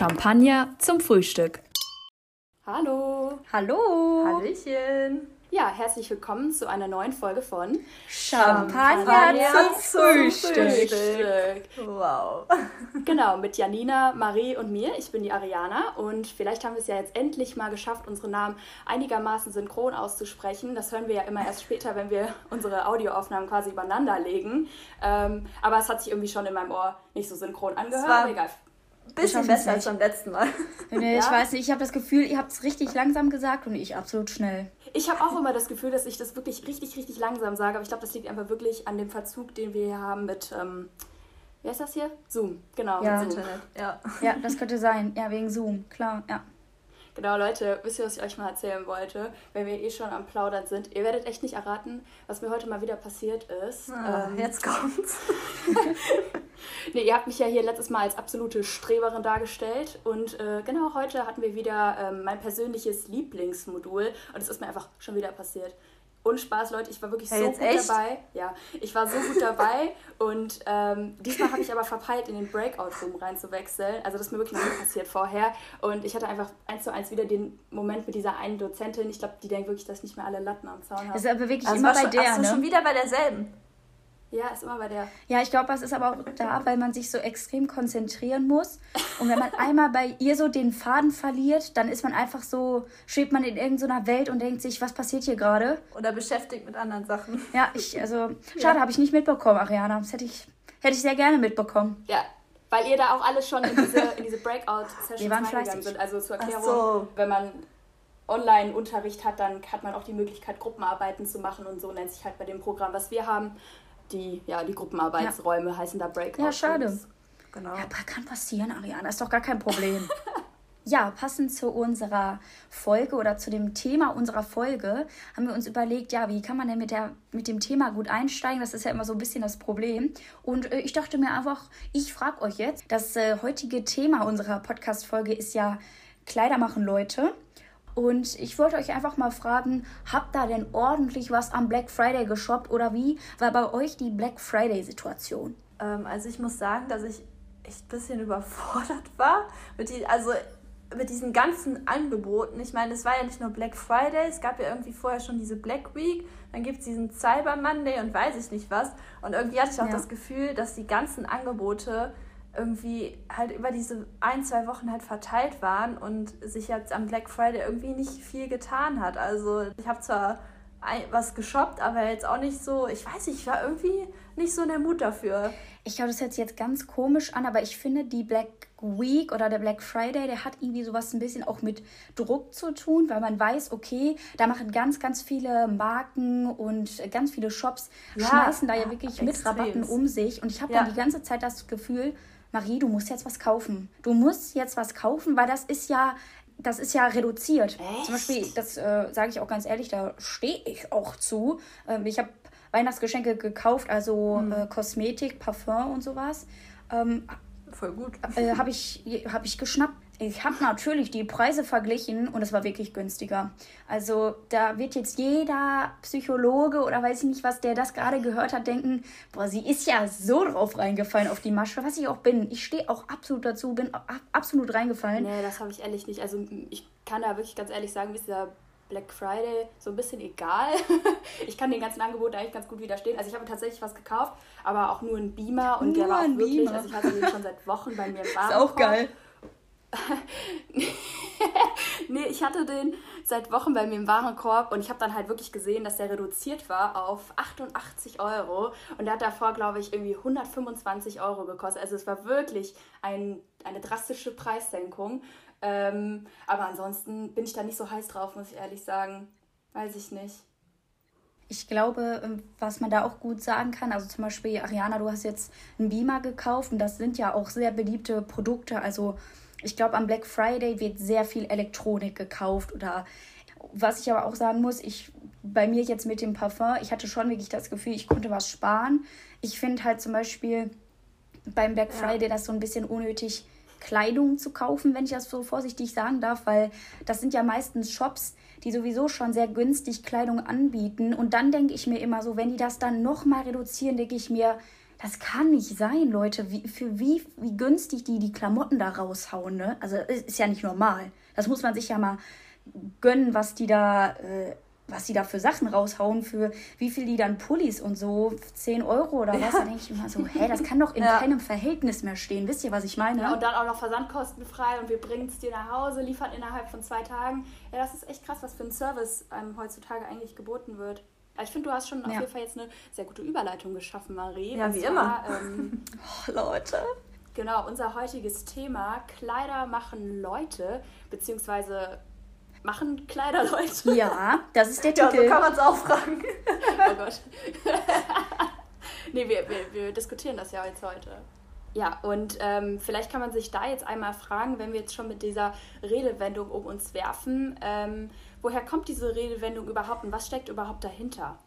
Champagner zum Frühstück. Hallo. Hallo. Hallöchen. Ja, herzlich willkommen zu einer neuen Folge von Champagner, Champagner zum Frühstück. Frühstück. Wow. Genau, mit Janina, Marie und mir. Ich bin die Ariana und vielleicht haben wir es ja jetzt endlich mal geschafft, unsere Namen einigermaßen synchron auszusprechen. Das hören wir ja immer erst später, wenn wir unsere Audioaufnahmen quasi übereinander legen. Ähm, aber es hat sich irgendwie schon in meinem Ohr nicht so synchron angehört. Egal bisschen besser als beim letzten Mal. Nee, ja? Ich weiß nicht, ich habe das Gefühl, ihr habt es richtig langsam gesagt und ich absolut schnell. Ich habe auch immer das Gefühl, dass ich das wirklich richtig, richtig langsam sage, aber ich glaube, das liegt einfach wirklich an dem Verzug, den wir hier haben mit, ähm, wie heißt das hier? Zoom, genau. Ja. Internet. Ja. ja, das könnte sein. Ja, wegen Zoom, klar, ja. Genau, Leute, wisst ihr, was ich euch mal erzählen wollte? Wenn wir eh schon am Plaudern sind. Ihr werdet echt nicht erraten, was mir heute mal wieder passiert ist. Ah, ähm, jetzt kommt's. nee, ihr habt mich ja hier letztes Mal als absolute Streberin dargestellt. Und äh, genau heute hatten wir wieder ähm, mein persönliches Lieblingsmodul. Und es ist mir einfach schon wieder passiert. Und Spaß, Leute, ich war wirklich ja, so gut echt? dabei. Ja, ich war so gut dabei und ähm, diesmal habe ich aber verpeilt, in den Breakout-Room reinzuwechseln. Also das ist mir wirklich noch nie passiert vorher. Und ich hatte einfach eins zu eins wieder den Moment mit dieser einen Dozentin. Ich glaube, die denkt wirklich, dass ich nicht mehr alle Latten am Zaun habe. Das ist aber wirklich also immer bei schon, der, ne? schon wieder bei derselben. Ja, ist immer bei der. Ja, ich glaube, das ist aber auch da, weil man sich so extrem konzentrieren muss. Und wenn man einmal bei ihr so den Faden verliert, dann ist man einfach so, schwebt man in irgendeiner Welt und denkt sich, was passiert hier gerade? Oder beschäftigt mit anderen Sachen. Ja, ich, also, schade, ja. habe ich nicht mitbekommen, Ariana. Das hätte ich, hätte ich sehr gerne mitbekommen. Ja, weil ihr da auch alle schon in diese, in diese Breakout-Sessions reingegangen sind. Also zur Erklärung, so. wenn man Online-Unterricht hat, dann hat man auch die Möglichkeit, Gruppenarbeiten zu machen und so nennt sich halt bei dem Programm, was wir haben die, ja, die Gruppenarbeitsräume ja. heißen da Breakout. Ja, schade. Genau. Ja, kann passieren, Ariana, ist doch gar kein Problem. ja, passend zu unserer Folge oder zu dem Thema unserer Folge haben wir uns überlegt, ja, wie kann man denn mit, der, mit dem Thema gut einsteigen? Das ist ja immer so ein bisschen das Problem. Und äh, ich dachte mir einfach, ich frage euch jetzt, das äh, heutige Thema unserer Podcast-Folge ist ja Kleider machen Leute. Und ich wollte euch einfach mal fragen, habt ihr denn ordentlich was am Black Friday geshoppt oder wie war bei euch die Black Friday-Situation? Ähm, also ich muss sagen, dass ich echt ein bisschen überfordert war mit die, also mit diesen ganzen Angeboten. Ich meine, es war ja nicht nur Black Friday, es gab ja irgendwie vorher schon diese Black Week, dann gibt es diesen Cyber Monday und weiß ich nicht was. Und irgendwie hatte ich auch ja. das Gefühl, dass die ganzen Angebote irgendwie halt über diese ein, zwei Wochen halt verteilt waren und sich jetzt am Black Friday irgendwie nicht viel getan hat. Also ich habe zwar was geshoppt, aber jetzt auch nicht so, ich weiß nicht, ich war irgendwie nicht so in der Mut dafür. Ich glaube, das hört sich jetzt ganz komisch an, aber ich finde, die Black Week oder der Black Friday, der hat irgendwie sowas ein bisschen auch mit Druck zu tun, weil man weiß, okay, da machen ganz, ganz viele Marken und ganz viele Shops, ja, schmeißen da ja wirklich extrem. mit Rabatten um sich. Und ich habe ja. dann die ganze Zeit das Gefühl, Marie, du musst jetzt was kaufen. Du musst jetzt was kaufen, weil das ist ja, das ist ja reduziert. Echt? Zum Beispiel, das äh, sage ich auch ganz ehrlich, da stehe ich auch zu. Ähm, ich habe Weihnachtsgeschenke gekauft, also hm. äh, Kosmetik, Parfum und sowas. Ähm, Voll gut. Äh, habe ich, hab ich geschnappt. Ich habe natürlich die Preise verglichen und es war wirklich günstiger. Also da wird jetzt jeder Psychologe oder weiß ich nicht was, der das gerade gehört hat, denken, boah, sie ist ja so drauf reingefallen auf die Masche, was ich auch bin. Ich stehe auch absolut dazu, bin absolut reingefallen. Nee, das habe ich ehrlich nicht. Also ich kann da wirklich ganz ehrlich sagen, wie ist dieser Black Friday so ein bisschen egal. ich kann den ganzen Angeboten eigentlich ganz gut widerstehen. Also ich habe tatsächlich was gekauft, aber auch nur ein Beamer und nur der war auch wirklich, Beamer. also ich hatte den schon seit Wochen bei mir im Warenkorb. Ist auch geil. nee, ich hatte den seit Wochen bei mir im Warenkorb und ich habe dann halt wirklich gesehen, dass der reduziert war auf 88 Euro und der hat davor, glaube ich, irgendwie 125 Euro gekostet. Also es war wirklich ein, eine drastische Preissenkung. Ähm, aber ansonsten bin ich da nicht so heiß drauf, muss ich ehrlich sagen. Weiß ich nicht. Ich glaube, ähm, was man da auch gut sagen kann, also zum Beispiel, Ariana, du hast jetzt einen Beamer gekauft und das sind ja auch sehr beliebte Produkte. Also ich glaube, am Black Friday wird sehr viel Elektronik gekauft oder was ich aber auch sagen muss, ich bei mir jetzt mit dem Parfum, ich hatte schon wirklich das Gefühl, ich konnte was sparen. Ich finde halt zum Beispiel beim Black Friday ja. das so ein bisschen unnötig, Kleidung zu kaufen, wenn ich das so vorsichtig sagen darf, weil das sind ja meistens Shops, die sowieso schon sehr günstig Kleidung anbieten. Und dann denke ich mir immer so, wenn die das dann nochmal reduzieren, denke ich mir, das kann nicht sein, Leute. Wie, für wie, wie günstig die die Klamotten da raushauen, ne? Also ist ja nicht normal. Das muss man sich ja mal gönnen, was die da, äh, was die da für Sachen raushauen, für wie viel die dann Pullis und so, 10 Euro oder was. Ja. Da denke ich immer so, hä, das kann doch in ja. keinem Verhältnis mehr stehen. Wisst ihr, was ich meine? Ja, und dann auch noch versandkostenfrei und wir bringen es dir nach Hause, liefern innerhalb von zwei Tagen. Ja, das ist echt krass, was für ein Service einem heutzutage eigentlich geboten wird. Ich finde, du hast schon auf jeden Fall jetzt eine sehr gute Überleitung geschaffen, Marie. Ja, wie zwar, immer. Ähm, oh, Leute. Genau, unser heutiges Thema: Kleider machen Leute, beziehungsweise machen Kleider Leute. Ja, das ist der Titel. Ja, so kann man es auch fragen. oh Gott. nee, wir, wir, wir diskutieren das ja jetzt heute. Ja, und ähm, vielleicht kann man sich da jetzt einmal fragen, wenn wir jetzt schon mit dieser Redewendung um uns werfen, ähm, woher kommt diese Redewendung überhaupt und was steckt überhaupt dahinter?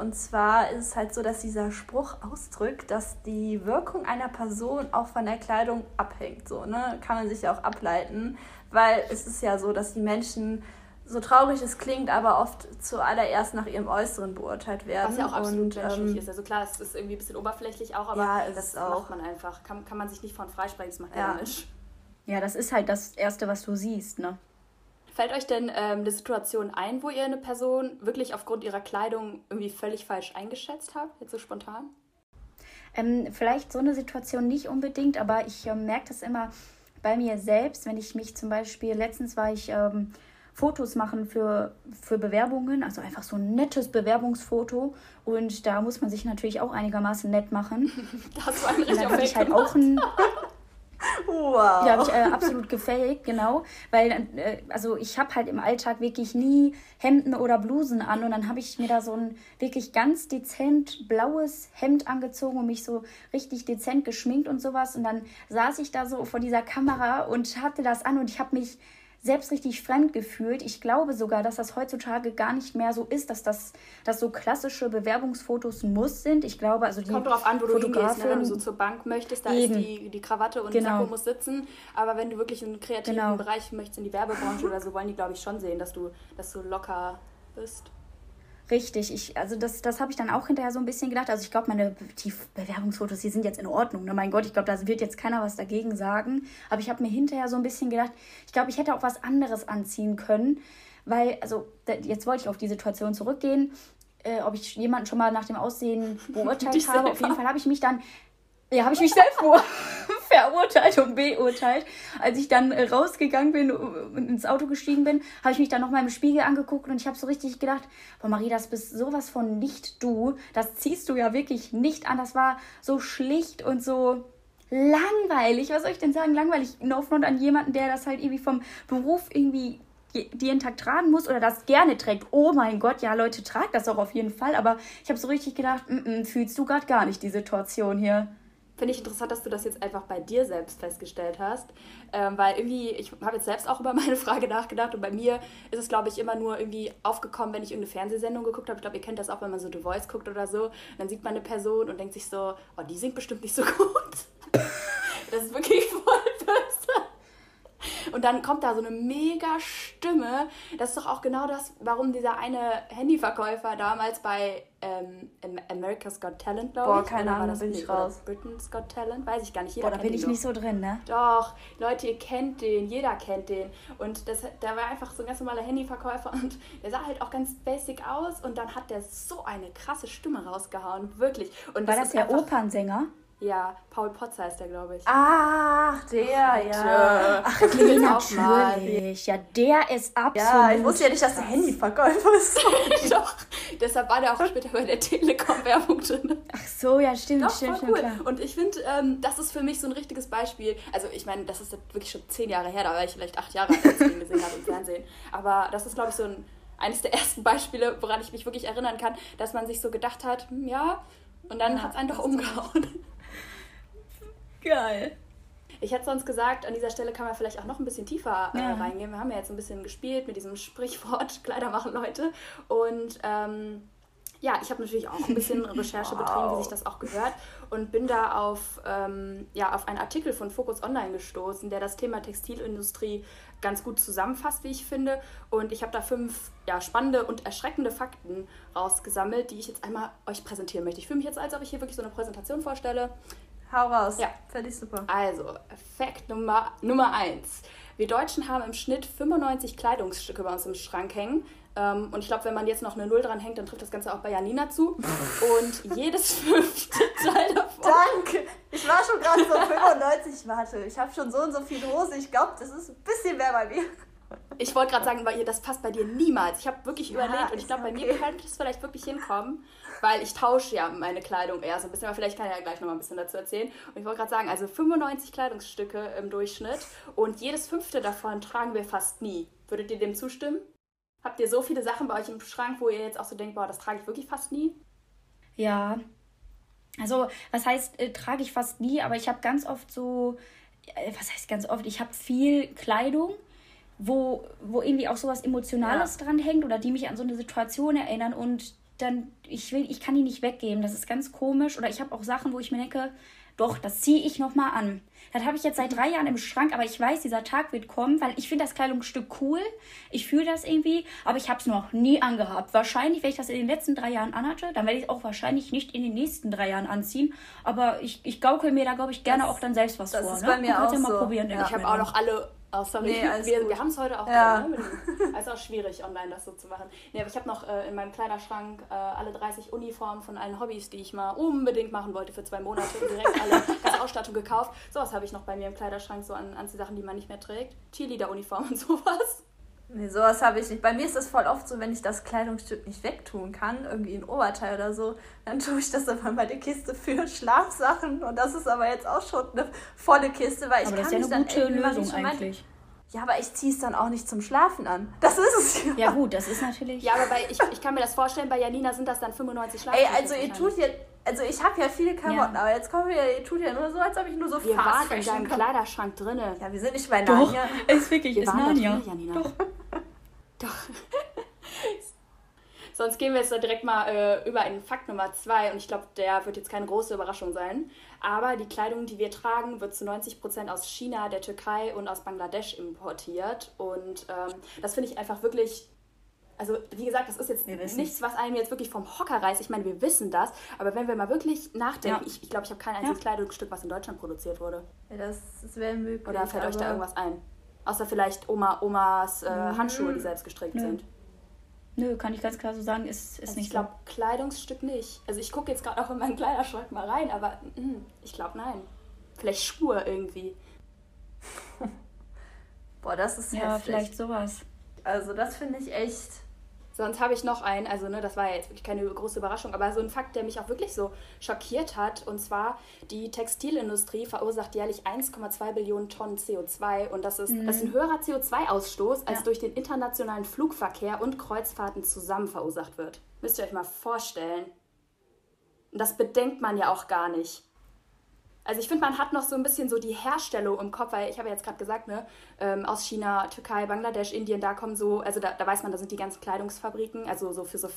Und zwar ist es halt so, dass dieser Spruch ausdrückt, dass die Wirkung einer Person auch von der Kleidung abhängt. So, ne? Kann man sich ja auch ableiten, weil es ist ja so, dass die Menschen so traurig es klingt, aber oft zuallererst nach ihrem Äußeren beurteilt werden. Was ja auch absolut und, menschlich ähm, ist. Also klar, es ist irgendwie ein bisschen oberflächlich auch, aber ja, das macht man einfach. Kann, kann man sich nicht von freisprechen, das macht ja. der Mensch. Ja, das ist halt das Erste, was du siehst, ne? Fällt euch denn ähm, eine Situation ein, wo ihr eine Person wirklich aufgrund ihrer Kleidung irgendwie völlig falsch eingeschätzt habt, jetzt so spontan? Ähm, vielleicht so eine Situation nicht unbedingt, aber ich ähm, merke das immer bei mir selbst, wenn ich mich zum Beispiel, letztens war ich ähm, Fotos machen für, für Bewerbungen, also einfach so ein nettes Bewerbungsfoto und da muss man sich natürlich auch einigermaßen nett machen. Das war ein richtig und dann habe ich halt auch ein Wow. Die habe ich äh, absolut gefaked, genau. Weil, äh, also ich habe halt im Alltag wirklich nie Hemden oder Blusen an und dann habe ich mir da so ein wirklich ganz dezent blaues Hemd angezogen und mich so richtig dezent geschminkt und sowas. Und dann saß ich da so vor dieser Kamera und hatte das an und ich habe mich selbst richtig fremd gefühlt. Ich glaube sogar, dass das heutzutage gar nicht mehr so ist, dass das dass so klassische Bewerbungsfotos muss sind. Ich glaube, also die Kommt drauf an, wo du hingehst. Ne? Wenn du so zur Bank möchtest, da eben. ist die, die Krawatte und genau. Sakko muss sitzen. Aber wenn du wirklich in einen kreativen genau. Bereich möchtest, in die Werbebranche oder so, wollen die, glaube ich, schon sehen, dass du, dass du locker bist. Richtig, ich, also das, das habe ich dann auch hinterher so ein bisschen gedacht. Also ich glaube, meine die Bewerbungsfotos, die sind jetzt in Ordnung. Ne? Mein Gott, ich glaube, da wird jetzt keiner was dagegen sagen. Aber ich habe mir hinterher so ein bisschen gedacht, ich glaube, ich hätte auch was anderes anziehen können. Weil, also jetzt wollte ich auf die Situation zurückgehen, äh, ob ich jemanden schon mal nach dem Aussehen beurteilt habe. Auf jeden Fall habe ich mich dann ja, habe ich mich selbst verurteilt und beurteilt. Als ich dann äh, rausgegangen bin und ins Auto gestiegen bin, habe ich mich dann nochmal im Spiegel angeguckt und ich habe so richtig gedacht, boah Marie, das bist sowas von nicht du. Das ziehst du ja wirklich nicht an. Das war so schlicht und so langweilig. Was soll ich denn sagen? Langweilig. No front an jemanden, der das halt irgendwie vom Beruf irgendwie jeden Tag tragen muss oder das gerne trägt. Oh mein Gott, ja Leute, tragt das auch auf jeden Fall. Aber ich habe so richtig gedacht, m -m, fühlst du gerade gar nicht die Situation hier. Finde ich interessant, dass du das jetzt einfach bei dir selbst festgestellt hast. Ähm, weil irgendwie, ich habe jetzt selbst auch über meine Frage nachgedacht und bei mir ist es, glaube ich, immer nur irgendwie aufgekommen, wenn ich irgendeine Fernsehsendung geguckt habe. Ich glaube, ihr kennt das auch, wenn man so The Voice guckt oder so. Dann sieht man eine Person und denkt sich so, oh, die singt bestimmt nicht so gut. das ist wirklich voll böse. Und dann kommt da so eine mega Stimme. Das ist doch auch genau das, warum dieser eine Handyverkäufer damals bei ähm, America's Got Talent, glaube ich. Boah, keine Ahnung, da bin ich raus. Britain's Got Talent, weiß ich gar nicht. Jeder Boah, da bin ich nicht so drin, ne? Doch, Leute, ihr kennt den, jeder kennt den. Und das, der war einfach so ein ganz normaler Handyverkäufer und der sah halt auch ganz basic aus und dann hat der so eine krasse Stimme rausgehauen, wirklich. Und war das, das der Opernsänger? Ja, Paul Potts heißt der, glaube ich. Ach, der, ja. Ach, nee, natürlich. Ja, der ist absolut. Ja, ich wusste ja nicht, dass der Handyverkäufer ist. Doch, deshalb war der auch später bei der Telekom-Werbung drin. Ach so, ja, stimmt, Doch, stimmt, voll cool. Klar. Und ich finde, ähm, das ist für mich so ein richtiges Beispiel. Also, ich meine, das ist wirklich schon zehn Jahre her, da war ich vielleicht acht Jahre alt, als ich den gesehen habe im Fernsehen. Aber das ist, glaube ich, so ein, eines der ersten Beispiele, woran ich mich wirklich erinnern kann, dass man sich so gedacht hat, hm, ja, und dann ja, hat es einen doch umgehauen. Geil. Ich hätte sonst gesagt, an dieser Stelle kann man vielleicht auch noch ein bisschen tiefer äh, ja. reingehen. Wir haben ja jetzt ein bisschen gespielt mit diesem Sprichwort, Kleider machen Leute. Und ähm, ja, ich habe natürlich auch ein bisschen Recherche wow. betrieben, wie sich das auch gehört und bin da auf, ähm, ja, auf einen Artikel von Focus Online gestoßen, der das Thema Textilindustrie ganz gut zusammenfasst, wie ich finde. Und ich habe da fünf ja, spannende und erschreckende Fakten rausgesammelt, die ich jetzt einmal euch präsentieren möchte. Ich fühle mich jetzt, als ob ich hier wirklich so eine Präsentation vorstelle. Hau raus. Ja. Finde ich super. Also, Fakt Nummer, Nummer eins. Wir Deutschen haben im Schnitt 95 Kleidungsstücke bei uns im Schrank hängen. Ähm, und ich glaube, wenn man jetzt noch eine Null dran hängt, dann trifft das Ganze auch bei Janina zu. Und jedes fünfte Teil davon. Danke! Ich war schon gerade so 95. Warte, ich habe schon so und so viel Hose. Ich glaube, das ist ein bisschen mehr bei mir. Ich wollte gerade sagen, weil das passt bei dir niemals. Ich habe wirklich ja, überlegt und ich glaube, bei okay. mir könnte es vielleicht wirklich hinkommen, weil ich tausche ja meine Kleidung eher so ein bisschen, aber vielleicht kann ich ja gleich nochmal ein bisschen dazu erzählen. Und ich wollte gerade sagen, also 95 Kleidungsstücke im Durchschnitt und jedes fünfte davon tragen wir fast nie. Würdet ihr dem zustimmen? Habt ihr so viele Sachen bei euch im Schrank, wo ihr jetzt auch so denkt, boah, das trage ich wirklich fast nie? Ja. Also, was heißt, äh, trage ich fast nie, aber ich habe ganz oft so, äh, was heißt ganz oft, ich habe viel Kleidung, wo, wo irgendwie auch sowas Emotionales ja. dran hängt oder die mich an so eine Situation erinnern und dann, ich will, ich kann die nicht weggeben. Das ist ganz komisch. Oder ich habe auch Sachen, wo ich mir denke, doch, das ziehe ich nochmal an. Das habe ich jetzt seit drei Jahren im Schrank, aber ich weiß, dieser Tag wird kommen, weil ich finde das Kleidungsstück cool. Ich fühle das irgendwie, aber ich habe es noch nie angehabt. Wahrscheinlich, wenn ich das in den letzten drei Jahren anhatte, dann werde ich es auch wahrscheinlich nicht in den nächsten drei Jahren anziehen. Aber ich, ich gaukel mir da, glaube ich, gerne das, auch dann selbst was das vor. Das ist ne? bei mir auch ja mal so. probieren. Ja. Ich habe auch noch alle Oh, sorry. Nee, wir, wir haben es heute auch ja. drin, ne? Es ist auch schwierig, online das so zu machen. Nee, aber ich habe noch äh, in meinem Kleiderschrank äh, alle 30 Uniformen von allen Hobbys, die ich mal unbedingt machen wollte für zwei Monate und direkt alle ganze Ausstattung gekauft. Sowas habe ich noch bei mir im Kleiderschrank, so an, an die Sachen, die man nicht mehr trägt. Cheerleader-Uniform und sowas. Nee, sowas habe ich nicht. Bei mir ist das voll oft so, wenn ich das Kleidungsstück nicht wegtun kann, irgendwie ein Oberteil oder so, dann tue ich das aber in meine Kiste für Schlafsachen. Und das ist aber jetzt auch schon eine volle Kiste, weil ich aber kann das ist ja eine gute Lösung eigentlich. Ja, aber ich ziehe es dann auch nicht zum Schlafen an. Das ist es ja. Ja gut, das ist natürlich... Ja, aber bei, ich, ich kann mir das vorstellen, bei Janina sind das dann 95 Schlafsachen. Ey, also ihr tut hier... Also ich habe ja viele Klamotten, ja. aber jetzt kommen wir, ihr tut ja nur so, als ob ich nur so Wir waren in deinem Kleiderschrank drinne. Ja, wir sind nicht bei Narnia. Doch, ist wirklich, wir ist Narnia. Drin, Janina. Doch. Doch. Sonst gehen wir jetzt direkt mal äh, über in Fakt Nummer zwei und ich glaube, der wird jetzt keine große Überraschung sein. Aber die Kleidung, die wir tragen, wird zu 90 Prozent aus China, der Türkei und aus Bangladesch importiert. Und ähm, das finde ich einfach wirklich also wie gesagt, das ist jetzt nichts, was einem jetzt wirklich vom Hocker reißt. Ich meine, wir wissen das, aber wenn wir mal wirklich nachdenken, ja. ich glaube, ich, glaub, ich habe kein einziges ja. Kleidungsstück, was in Deutschland produziert wurde. Ja, das, das wäre möglich. Oder fällt euch da irgendwas ein? Außer vielleicht Oma, Omas äh. Handschuhe, die selbst gestrickt Nö. sind. Nö, kann ich ganz klar so sagen, ist, ist also nicht Ich glaube, so. Kleidungsstück nicht. Also ich gucke jetzt gerade auch in meinen Kleiderschrank mal rein, aber mh, ich glaube nein. Vielleicht Schuhe irgendwie. Boah, das ist ja, heftig. vielleicht sowas. Also das finde ich echt Sonst habe ich noch einen, also ne, das war ja jetzt wirklich keine große Überraschung, aber so ein Fakt, der mich auch wirklich so schockiert hat. Und zwar, die Textilindustrie verursacht jährlich 1,2 Billionen Tonnen CO2 und das ist, mhm. das ist ein höherer CO2-Ausstoß, als ja. durch den internationalen Flugverkehr und Kreuzfahrten zusammen verursacht wird. Müsst ihr euch mal vorstellen. Und das bedenkt man ja auch gar nicht. Also ich finde, man hat noch so ein bisschen so die Herstellung im Kopf, weil ich habe ja jetzt gerade gesagt, ne, ähm, aus China, Türkei, Bangladesch, Indien, da kommen so, also da, da weiß man, da sind die ganzen Kleidungsfabriken, also so für so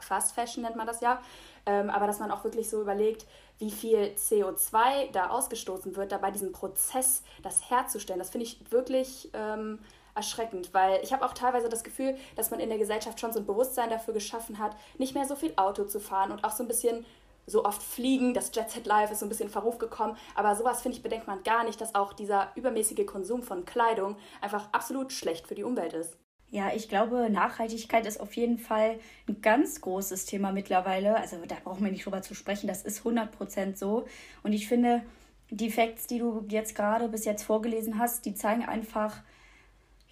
Fast Fashion nennt man das ja. Ähm, aber dass man auch wirklich so überlegt, wie viel CO2 da ausgestoßen wird, da bei diesem Prozess das herzustellen, das finde ich wirklich ähm, erschreckend, weil ich habe auch teilweise das Gefühl, dass man in der Gesellschaft schon so ein Bewusstsein dafür geschaffen hat, nicht mehr so viel Auto zu fahren und auch so ein bisschen so oft fliegen, das Jet Set Life ist so ein bisschen Verruf gekommen, aber sowas finde ich bedenkt man gar nicht, dass auch dieser übermäßige Konsum von Kleidung einfach absolut schlecht für die Umwelt ist. Ja, ich glaube, Nachhaltigkeit ist auf jeden Fall ein ganz großes Thema mittlerweile. Also da brauchen wir nicht drüber zu sprechen, das ist 100% so. Und ich finde, die Facts, die du jetzt gerade bis jetzt vorgelesen hast, die zeigen einfach,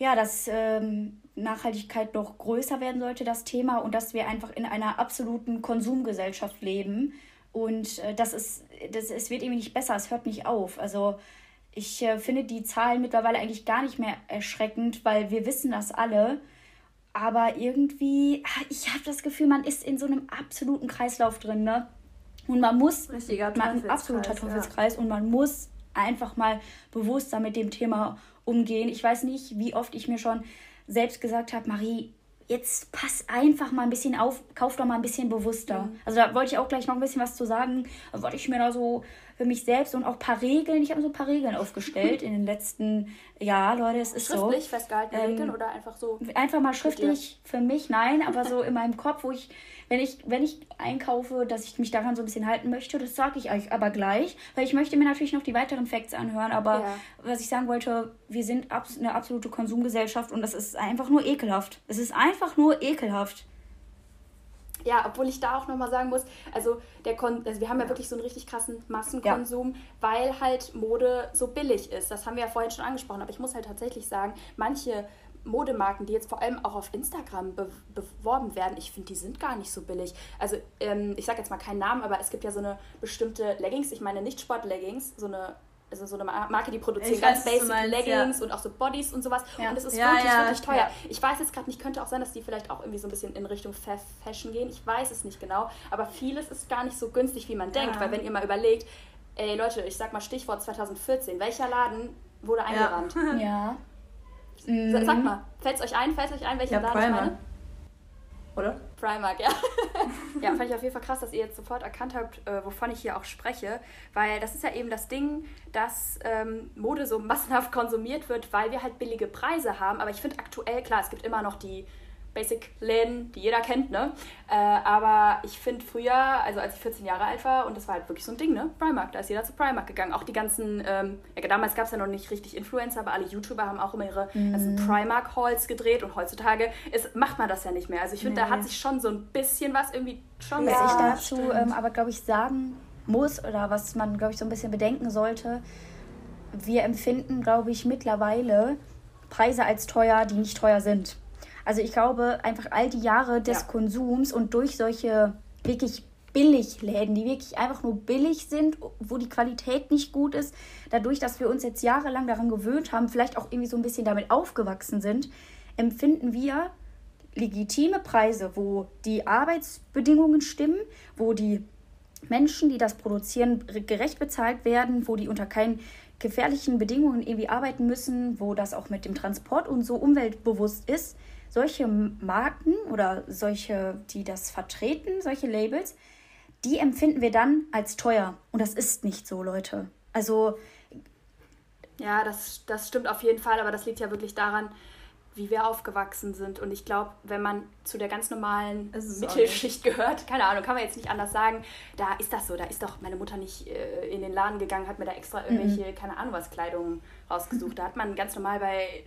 ja, dass ähm, Nachhaltigkeit noch größer werden sollte, das Thema, und dass wir einfach in einer absoluten Konsumgesellschaft leben. Und äh, das ist, das, es wird irgendwie nicht besser, es hört nicht auf. Also ich äh, finde die Zahlen mittlerweile eigentlich gar nicht mehr erschreckend, weil wir wissen das alle. Aber irgendwie, ah, ich habe das Gefühl, man ist in so einem absoluten Kreislauf drin, ne? Und man muss, Richtiger man, absoluter Teufelskreis, ja. und man muss einfach mal bewusster mit dem Thema umgehen. Ich weiß nicht, wie oft ich mir schon selbst gesagt habe, Marie, jetzt pass einfach mal ein bisschen auf, kauf doch mal ein bisschen bewusster. Mhm. Also da wollte ich auch gleich noch ein bisschen was zu sagen, wollte ich mir da so für mich selbst und auch ein paar Regeln, ich habe so ein paar Regeln aufgestellt in den letzten Jahren, Leute, es ist schriftlich so. Schriftlich festgehaltene ähm, Regeln oder einfach so? Einfach mal schriftlich für mich, nein, aber so in meinem Kopf, wo ich wenn ich, wenn ich einkaufe, dass ich mich daran so ein bisschen halten möchte, das sage ich euch aber gleich, weil ich möchte mir natürlich noch die weiteren Facts anhören, aber ja. was ich sagen wollte, wir sind eine absolute Konsumgesellschaft und das ist einfach nur ekelhaft. Es ist einfach nur ekelhaft. Ja, obwohl ich da auch nochmal sagen muss, also, der Kon also wir haben ja wirklich so einen richtig krassen Massenkonsum, ja. weil halt Mode so billig ist. Das haben wir ja vorhin schon angesprochen, aber ich muss halt tatsächlich sagen, manche Modemarken, die jetzt vor allem auch auf Instagram be beworben werden, ich finde, die sind gar nicht so billig. Also ähm, ich sage jetzt mal keinen Namen, aber es gibt ja so eine bestimmte Leggings, ich meine nicht Sport-Leggings, so eine also so eine Marke, die produziert ganz basic meinst, Leggings ja. und auch so Bodies und sowas. Ja. Und es ist ja, wirklich, wirklich teuer. Ich weiß jetzt gerade nicht, könnte auch sein, dass die vielleicht auch irgendwie so ein bisschen in Richtung Fashion gehen. Ich weiß es nicht genau. Aber vieles ist gar nicht so günstig, wie man denkt. Weil wenn ihr mal überlegt, ey Leute, ich sag mal Stichwort 2014, welcher Laden wurde eingerannt? Ja. Mhm. Sag mal, fällt es euch ein? Fällt euch ein, welchen ja, Laden Primark. ich meine? Oder? Primark, ja. ja, fand ich auf jeden Fall krass, dass ihr jetzt sofort erkannt habt, äh, wovon ich hier auch spreche. Weil das ist ja eben das Ding, dass ähm, Mode so massenhaft konsumiert wird, weil wir halt billige Preise haben. Aber ich finde aktuell, klar, es gibt immer noch die Basic-Läden, die jeder kennt, ne? Äh, aber ich finde früher, also als ich 14 Jahre alt war, und das war halt wirklich so ein Ding, ne? Primark, da ist jeder zu Primark gegangen. Auch die ganzen, ähm, ja, damals gab es ja noch nicht richtig Influencer, aber alle YouTuber haben auch immer ihre mhm. ganzen Primark-Halls gedreht und heutzutage ist, macht man das ja nicht mehr. Also ich finde, nee. da hat sich schon so ein bisschen was irgendwie schon Was ich dazu ähm, aber, glaube ich, sagen muss oder was man, glaube ich, so ein bisschen bedenken sollte, wir empfinden, glaube ich, mittlerweile Preise als teuer, die nicht teuer sind. Also ich glaube, einfach all die Jahre des ja. Konsums und durch solche wirklich Billigläden, die wirklich einfach nur billig sind, wo die Qualität nicht gut ist, dadurch, dass wir uns jetzt jahrelang daran gewöhnt haben, vielleicht auch irgendwie so ein bisschen damit aufgewachsen sind, empfinden wir legitime Preise, wo die Arbeitsbedingungen stimmen, wo die Menschen, die das produzieren, gerecht bezahlt werden, wo die unter keinen gefährlichen Bedingungen irgendwie arbeiten müssen, wo das auch mit dem Transport und so umweltbewusst ist solche Marken oder solche, die das vertreten, solche Labels, die empfinden wir dann als teuer. Und das ist nicht so, Leute. Also. Ja, das, das stimmt auf jeden Fall, aber das liegt ja wirklich daran, wie wir aufgewachsen sind. Und ich glaube, wenn man zu der ganz normalen Mittelschicht gehört, keine Ahnung, kann man jetzt nicht anders sagen, da ist das so. Da ist doch meine Mutter nicht äh, in den Laden gegangen, hat mir da extra irgendwelche, mhm. keine Ahnung was, Kleidung rausgesucht. Da hat man ganz normal bei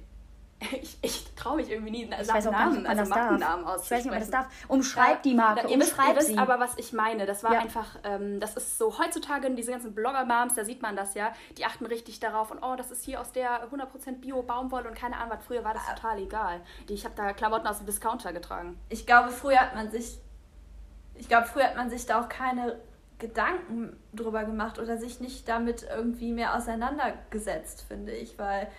ich, ich traue mich irgendwie nie, ich weiß auch Namen, nicht, also Markennamen auszusprechen. Ich weiß nicht, ob man das darf. Umschreib die Marke, ihr umschreib wisst sie. aber, was ich meine. Das war ja. einfach, ähm, das ist so heutzutage, diese ganzen Blogger-Moms, da sieht man das ja, die achten richtig darauf und oh, das ist hier aus der 100% Bio-Baumwolle und keine Ahnung was. Früher war das total egal. Die, ich habe da Klamotten aus dem Discounter getragen. Ich glaube, früher hat man sich, ich glaube, früher hat man sich da auch keine Gedanken drüber gemacht oder sich nicht damit irgendwie mehr auseinandergesetzt, finde ich, weil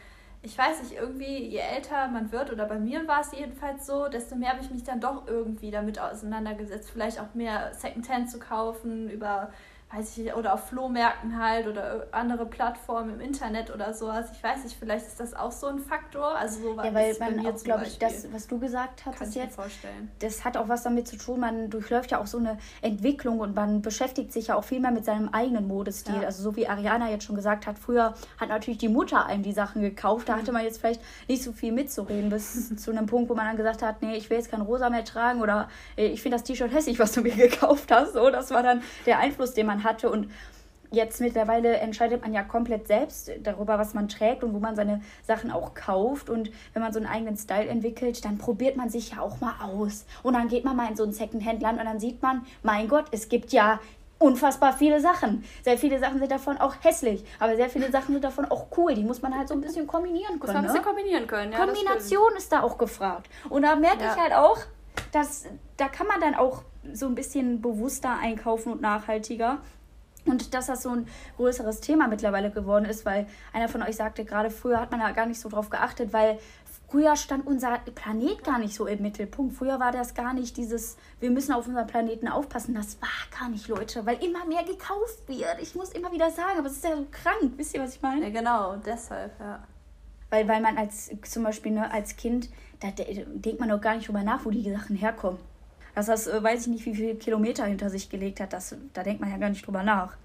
ich weiß nicht, irgendwie, je älter man wird, oder bei mir war es jedenfalls so, desto mehr habe ich mich dann doch irgendwie damit auseinandergesetzt, vielleicht auch mehr Secondhand zu kaufen, über weiß ich, oder auf Flohmärkten halt oder andere Plattformen im Internet oder sowas. Ich weiß nicht, vielleicht ist das auch so ein Faktor. Also so ja, weil man auch, glaube ich, das, was du gesagt hast, jetzt, das hat auch was damit zu tun, man durchläuft ja auch so eine Entwicklung und man beschäftigt sich ja auch viel mehr mit seinem eigenen Modestil. Ja. Also so wie Ariana jetzt schon gesagt hat, früher hat natürlich die Mutter einem die Sachen gekauft, da mhm. hatte man jetzt vielleicht nicht so viel mitzureden, bis zu einem Punkt, wo man dann gesagt hat, nee, ich will jetzt kein Rosa mehr tragen oder ich finde das T-Shirt hässlich, was du mir gekauft hast. So, das war dann der Einfluss, den man man hatte. Und jetzt mittlerweile entscheidet man ja komplett selbst darüber, was man trägt und wo man seine Sachen auch kauft. Und wenn man so einen eigenen Style entwickelt, dann probiert man sich ja auch mal aus. Und dann geht man mal in so ein Secondhand-Land und dann sieht man, mein Gott, es gibt ja unfassbar viele Sachen. Sehr viele Sachen sind davon auch hässlich, aber sehr viele Sachen sind davon auch cool. Die muss man halt so ein bisschen kombinieren können. Muss man ein bisschen ne? kombinieren können, ja. Kombination ist da auch gefragt. Und da merke ja. ich halt auch, dass da kann man dann auch so ein bisschen bewusster einkaufen und nachhaltiger. Und dass das so ein größeres Thema mittlerweile geworden ist, weil einer von euch sagte, gerade früher hat man da gar nicht so drauf geachtet, weil früher stand unser Planet gar nicht so im Mittelpunkt. Früher war das gar nicht dieses, wir müssen auf unseren Planeten aufpassen. Das war gar nicht, Leute, weil immer mehr gekauft wird. Ich muss immer wieder sagen, aber es ist ja so krank. Wisst ihr, was ich meine? Ja, genau, deshalb, ja. Weil, weil man als zum Beispiel ne, als Kind, da de denkt man doch gar nicht drüber nach, wo die Sachen herkommen. Dass das, äh, weiß ich nicht, wie viele Kilometer hinter sich gelegt hat, das, da denkt man ja gar nicht drüber nach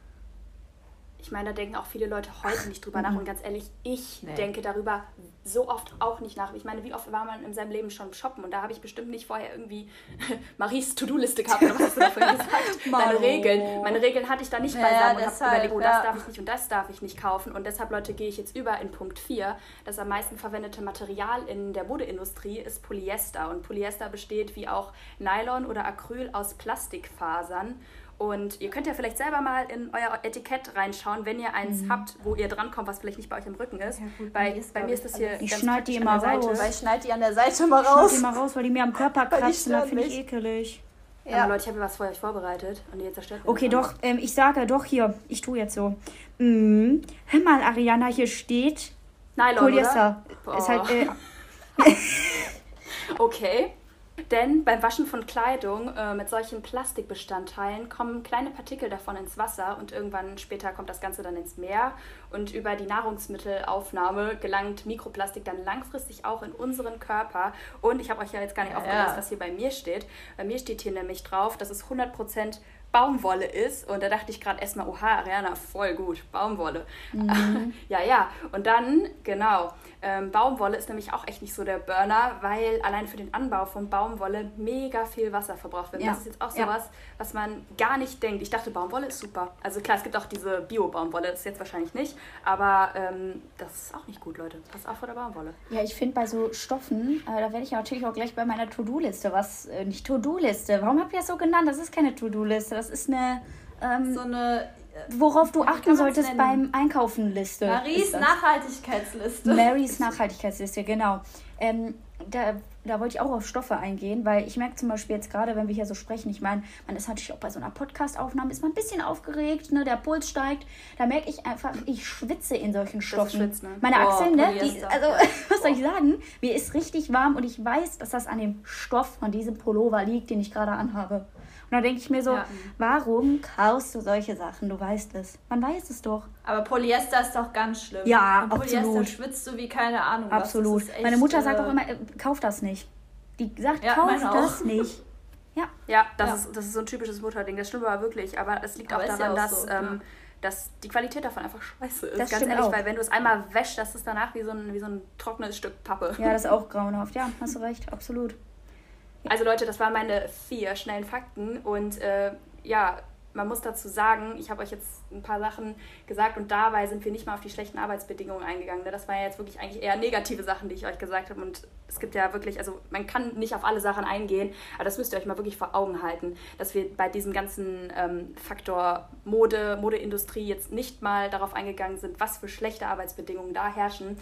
ich meine, da denken auch viele Leute heute nicht drüber nach. Und ganz ehrlich, ich nee. denke darüber so oft auch nicht nach. Ich meine, wie oft war man in seinem Leben schon shoppen? Und da habe ich bestimmt nicht vorher irgendwie Maries To-Do-Liste gehabt. Oder was hast du davon gesagt? Meine Regeln. Meine Regeln hatte ich da nicht ja, beisammen und habe überlegt, oh, das ja. darf ich nicht und das darf ich nicht kaufen. Und deshalb, Leute, gehe ich jetzt über in Punkt 4. Das am meisten verwendete Material in der Modeindustrie ist Polyester. Und Polyester besteht wie auch Nylon oder Acryl aus Plastikfasern. Und ihr könnt ja vielleicht selber mal in euer Etikett reinschauen, wenn ihr eins mhm. habt, wo ihr drankommt, was vielleicht nicht bei euch im Rücken ist. Ja, gut, bei, ist, bei mir ist das hier ich ganz schneid die immer raus. Weil ich schneide die an der Seite mal raus. Ich schneid die mal raus, weil die mir am Körper kratzen. Das finde ich ekelig. Ja. Aber Leute, ich habe was für euch vorbereitet und jetzt zerstört Okay, doch, ähm, ich sage doch hier, ich tue jetzt so. Mhm. Hör mal, Ariana, hier steht Nylon, Polyester. Oder? Ist halt, äh, okay. Denn beim Waschen von Kleidung äh, mit solchen Plastikbestandteilen kommen kleine Partikel davon ins Wasser und irgendwann später kommt das Ganze dann ins Meer. Und über die Nahrungsmittelaufnahme gelangt Mikroplastik dann langfristig auch in unseren Körper. Und ich habe euch ja jetzt gar nicht ja, aufgelöst, was hier bei mir steht. Bei mir steht hier nämlich drauf, dass es 100% Baumwolle ist. Und da dachte ich gerade erstmal, oha, Ariana, voll gut, Baumwolle. Mhm. ja, ja. Und dann, genau, ähm, Baumwolle ist nämlich auch echt nicht so der Burner, weil allein für den Anbau von Baumwolle mega viel Wasser verbraucht wird. Ja. Das ist jetzt auch sowas, ja. was man gar nicht denkt. Ich dachte, Baumwolle ist super. Also klar, es gibt auch diese Bio-Baumwolle, das ist jetzt wahrscheinlich nicht, aber ähm, das ist auch nicht gut, Leute. Passt auf vor der Baumwolle. Ja, ich finde bei so Stoffen, äh, da werde ich natürlich auch gleich bei meiner To-Do-Liste was, äh, nicht To-Do-Liste, warum habt ihr das so genannt? Das ist keine To-Do-Liste, das ist eine... Ähm, so eine worauf du achten solltest beim Einkaufen Liste. Maries Nachhaltigkeitsliste. Marys Nachhaltigkeitsliste, genau. Ähm, da, da wollte ich auch auf Stoffe eingehen, weil ich merke zum Beispiel jetzt gerade, wenn wir hier so sprechen, ich meine, man ist natürlich auch bei so einer Podcast-Aufnahme, ist man ein bisschen aufgeregt, ne, der Puls steigt. Da merke ich einfach, ich schwitze in solchen Stoffen. Schwitzt, ne? Meine oh, Achseln, ne? Die, also, was soll ich sagen? Mir ist richtig warm und ich weiß, dass das an dem Stoff von diesem Pullover liegt, den ich gerade anhabe. Und da denke ich mir so, ja. warum kaufst du solche Sachen? Du weißt es. Man weiß es doch. Aber Polyester ist doch ganz schlimm. Ja, Und Polyester absolut. schwitzt du wie keine Ahnung. Absolut. Echt, Meine Mutter sagt auch äh, immer, äh, kauf das nicht. Die sagt, ja, kauf das nicht. Ja. Ja, das, ja. Ist, das ist so ein typisches Mutterding. Das stimmt aber wirklich. Aber es liegt aber auch daran, ja auch dass. So, ähm, dass die Qualität davon einfach scheiße ist. Das ganz ehrlich, auch. weil wenn du es einmal wäschst, das ist danach wie so, ein, wie so ein trockenes Stück Pappe. Ja, das ist auch grauenhaft. Ja, hast du recht, absolut. Also Leute, das waren meine vier schnellen Fakten und äh, ja, man muss dazu sagen, ich habe euch jetzt ein paar Sachen gesagt und dabei sind wir nicht mal auf die schlechten Arbeitsbedingungen eingegangen. Ne? Das waren ja jetzt wirklich eigentlich eher negative Sachen, die ich euch gesagt habe. Und es gibt ja wirklich, also man kann nicht auf alle Sachen eingehen, aber das müsst ihr euch mal wirklich vor Augen halten, dass wir bei diesem ganzen ähm, Faktor Mode, Modeindustrie jetzt nicht mal darauf eingegangen sind, was für schlechte Arbeitsbedingungen da herrschen,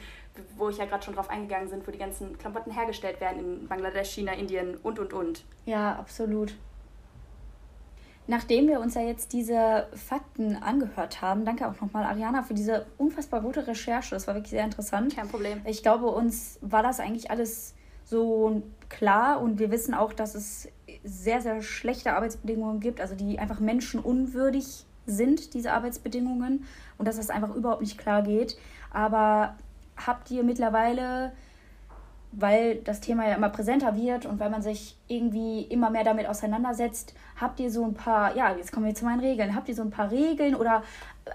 wo ich ja gerade schon drauf eingegangen sind, wo die ganzen Klamotten hergestellt werden in Bangladesch, China, Indien und und und. Ja, absolut. Nachdem wir uns ja jetzt diese Fakten angehört haben, danke auch nochmal Ariana für diese unfassbar gute Recherche. Das war wirklich sehr interessant. Kein Problem. Ich glaube, uns war das eigentlich alles so klar und wir wissen auch, dass es sehr, sehr schlechte Arbeitsbedingungen gibt, also die einfach menschenunwürdig sind, diese Arbeitsbedingungen und dass das einfach überhaupt nicht klar geht. Aber habt ihr mittlerweile weil das Thema ja immer präsenter wird und weil man sich irgendwie immer mehr damit auseinandersetzt, habt ihr so ein paar, ja, jetzt kommen wir zu meinen Regeln, habt ihr so ein paar Regeln oder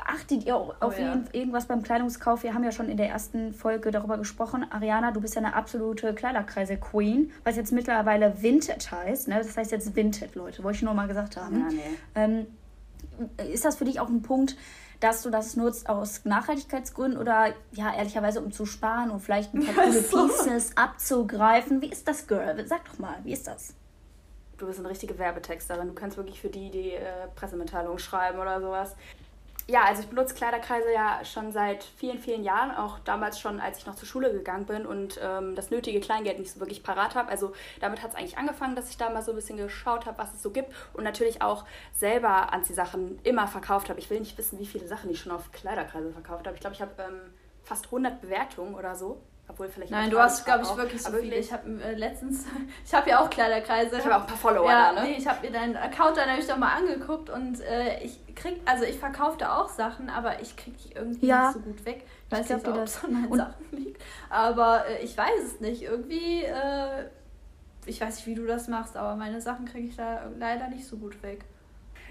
achtet ihr auf oh, ja. irgendwas beim Kleidungskauf? Wir haben ja schon in der ersten Folge darüber gesprochen. Ariana, du bist ja eine absolute Kleiderkreise-Queen, was jetzt mittlerweile Vintage heißt. Ne? Das heißt jetzt Vintage, Leute, wollte ich nur mal gesagt haben. Ja, nee. ähm, ist das für dich auch ein Punkt, dass du das nutzt aus Nachhaltigkeitsgründen oder ja, ehrlicherweise um zu sparen und vielleicht ein paar coole Pieces abzugreifen? Wie ist das, Girl? Sag doch mal, wie ist das? Du bist eine richtige Werbetexterin. Du kannst wirklich für die die äh, Pressemitteilung schreiben oder sowas. Ja, also ich benutze Kleiderkreise ja schon seit vielen, vielen Jahren, auch damals schon, als ich noch zur Schule gegangen bin und ähm, das nötige Kleingeld nicht so wirklich parat habe. Also damit hat es eigentlich angefangen, dass ich da mal so ein bisschen geschaut habe, was es so gibt und natürlich auch selber Anziehsachen immer verkauft habe. Ich will nicht wissen, wie viele Sachen ich schon auf Kleiderkreise verkauft habe. Ich glaube, ich habe ähm, fast 100 Bewertungen oder so Obwohl vielleicht Nein, du hast, glaube ich, wirklich so viele. Ich habe äh, letztens, ich habe ja auch Kleiderkreise. Ich habe auch ein paar Follower ja, da, ne? Nee, ich habe mir deinen Account dann nämlich doch mal angeguckt und äh, ich krieg, also ich verkaufe da auch Sachen, aber ich kriege die irgendwie ja. nicht so gut weg. Ich weiß nicht, ob das an meinen Sachen liegt. Aber äh, ich weiß es nicht. Irgendwie, äh, ich weiß nicht, wie du das machst, aber meine Sachen kriege ich da leider nicht so gut weg.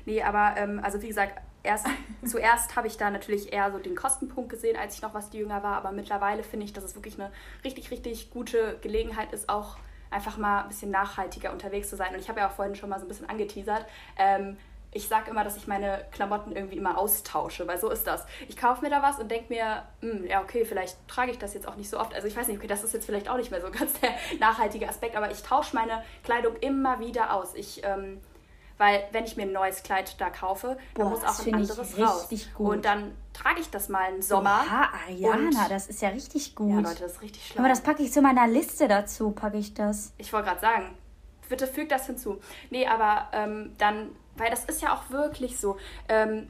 Nee, aber ähm, also wie gesagt, erst, zuerst habe ich da natürlich eher so den Kostenpunkt gesehen, als ich noch was jünger war, aber mittlerweile finde ich, dass es wirklich eine richtig, richtig gute Gelegenheit ist, auch einfach mal ein bisschen nachhaltiger unterwegs zu sein. Und ich habe ja auch vorhin schon mal so ein bisschen angeteasert. Ähm, ich sage immer, dass ich meine Klamotten irgendwie immer austausche, weil so ist das. Ich kaufe mir da was und denke mir, hm, ja, okay, vielleicht trage ich das jetzt auch nicht so oft. Also ich weiß nicht, okay, das ist jetzt vielleicht auch nicht mehr so ganz der nachhaltige Aspekt, aber ich tausche meine Kleidung immer wieder aus. Ich ähm, weil wenn ich mir ein neues Kleid da kaufe, Boah, dann muss auch ein anderes raus. Gut. Und dann trage ich das mal im Sommer. Ja, Ariana, das ist ja richtig gut. Ja, Leute, das ist richtig schlau. Aber das packe ich zu meiner Liste dazu, packe ich das. Ich wollte gerade sagen, bitte füg das hinzu. Nee, aber ähm, dann, weil das ist ja auch wirklich so. Ähm,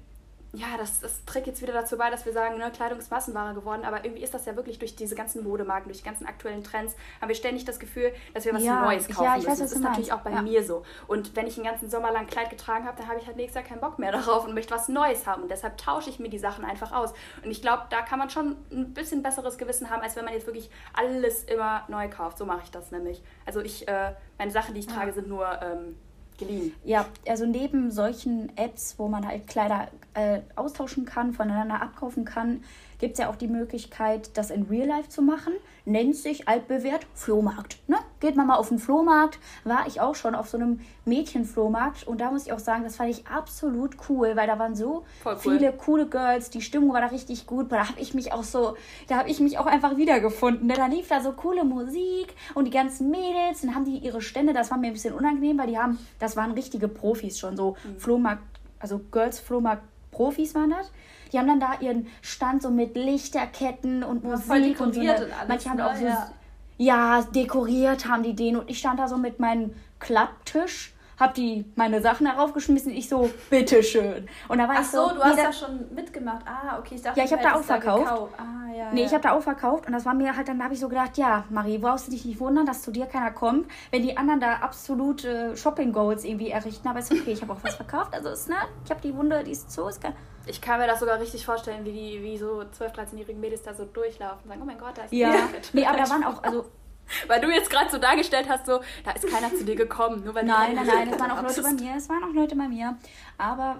ja, das, das trägt jetzt wieder dazu bei, dass wir sagen, ne, Kleidung ist Massenware geworden, aber irgendwie ist das ja wirklich durch diese ganzen Modemarken, durch die ganzen aktuellen Trends, haben wir ständig das Gefühl, dass wir was ja, Neues kaufen ja, ich müssen. Weiß, das ist natürlich auch bei ja. mir so. Und wenn ich einen ganzen Sommer lang Kleid getragen habe, dann habe ich halt nächstes Jahr keinen Bock mehr darauf und möchte was Neues haben. Und deshalb tausche ich mir die Sachen einfach aus. Und ich glaube, da kann man schon ein bisschen besseres Gewissen haben, als wenn man jetzt wirklich alles immer neu kauft. So mache ich das nämlich. Also ich, äh, meine Sachen, die ich trage, sind nur ähm, geliehen. Ja, also neben solchen Apps, wo man halt Kleider äh, austauschen kann, voneinander abkaufen kann, gibt es ja auch die Möglichkeit, das in Real Life zu machen. Nennt sich altbewährt Flohmarkt. Ne? Geht man mal auf den Flohmarkt, war ich auch schon auf so einem Mädchenflohmarkt und da muss ich auch sagen, das fand ich absolut cool, weil da waren so cool. viele coole Girls, die Stimmung war da richtig gut, da habe ich mich auch so, da habe ich mich auch einfach wiedergefunden. Ne? Da lief da so coole Musik und die ganzen Mädels, dann haben die ihre Stände, das war mir ein bisschen unangenehm, weil die haben, das waren richtige Profis schon, so mhm. Flohmarkt, also Girls Flohmarkt Profis waren das. Die haben dann da ihren Stand so mit Lichterketten und Musik voll dekoriert und, so eine, und alles. Manche haben ne? auch so ja. ja, dekoriert haben die den und ich stand da so mit meinem Klapptisch hab die meine Sachen darauf geschmissen. Ich so, bitteschön. Und da war Ach ich so, so, du hast da schon mitgemacht. Ah, okay, ich dachte, ja, ich habe da auch verkauft. Da ah, ja, nee, ja. ich habe da auch verkauft und das war mir halt dann habe ich so gedacht, ja, Marie, brauchst du dich nicht wundern, dass zu dir keiner kommt, wenn die anderen da absolute Shopping Goals irgendwie errichten, aber ist okay, ich habe auch was verkauft, also ist ne, ich habe die Wunde, die ist zu, ist kein ich kann mir das sogar richtig vorstellen, wie die wie so 12, 13-jährige Mädels da so durchlaufen und sagen, oh mein Gott, da ist Ja, nee, aber da waren auch also weil du jetzt gerade so dargestellt hast, so, da ist keiner zu dir gekommen. Nur weil nein, nein, nein, es waren auch Leute bei mir. Es waren auch Leute bei mir. Aber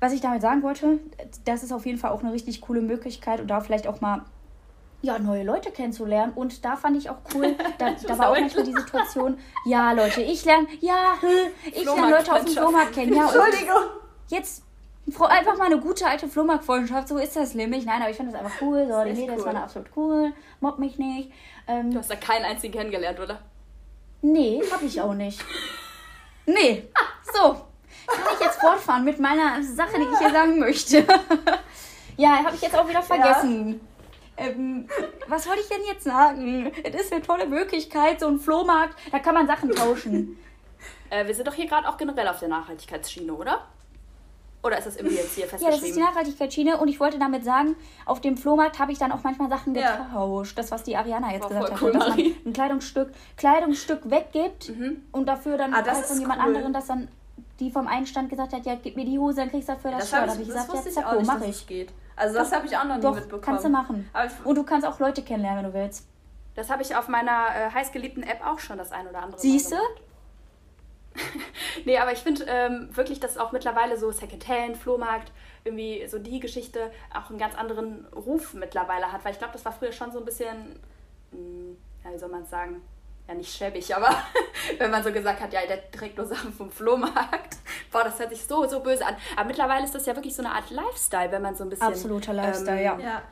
was ich damit sagen wollte, das ist auf jeden Fall auch eine richtig coole Möglichkeit und da vielleicht auch mal ja, neue Leute kennenzulernen. Und da fand ich auch cool, da, da war auch manchmal die Situation, ja, Leute, ich lerne, ja, ich lerne Leute auf dem Flohmarkt kennen. Ja, Entschuldigung. Jetzt einfach mal eine gute alte Flohmarktfreundschaft, so ist das nämlich. Nein, aber ich finde das einfach cool. So, die Mädels cool. waren absolut cool, mobb mich nicht. Ähm, du hast da keinen einzigen kennengelernt, oder? Nee, hab ich auch nicht. Nee. So. Kann ich jetzt fortfahren mit meiner Sache, die ich hier sagen möchte? ja, habe ich jetzt auch wieder vergessen. Ja. Ähm, was wollte ich denn jetzt sagen? Es ist eine tolle Möglichkeit, so ein Flohmarkt, da kann man Sachen tauschen. äh, wir sind doch hier gerade auch generell auf der Nachhaltigkeitsschiene, oder? Oder ist das irgendwie jetzt hier festgeschrieben? Ja, das ist die Nachhaltigkeitsschiene und ich wollte damit sagen, auf dem Flohmarkt habe ich dann auch manchmal Sachen getauscht. Ja. Das, was die Ariana jetzt War gesagt hat. Cool, dass man ein Kleidungsstück, Kleidungsstück weggibt mhm. und dafür dann ah, halt von jemand cool. anderem, das dann die vom einen Stand gesagt hat, ja, gib mir die Hose, dann kriegst du dafür das, das Shirt. Da habe ich gesagt, ja, Zacko, mach ich. Geht. Also das habe ich auch noch nie Doch, mitbekommen. kannst du machen. und du kannst auch Leute kennenlernen, wenn du willst. Das habe ich auf meiner äh, heißgeliebten App auch schon das ein oder andere Siehst du? nee, aber ich finde ähm, wirklich, dass auch mittlerweile so Secondhand, Flohmarkt, irgendwie so die Geschichte auch einen ganz anderen Ruf mittlerweile hat. Weil ich glaube, das war früher schon so ein bisschen, mh, hm, ja, wie soll man es sagen, ja nicht schäbig, aber wenn man so gesagt hat, ja, der trägt nur Sachen vom Flohmarkt, boah, das hört sich so, so böse an. Aber mittlerweile ist das ja wirklich so eine Art Lifestyle, wenn man so ein bisschen... Absoluter Lifestyle, ähm, ja. ja.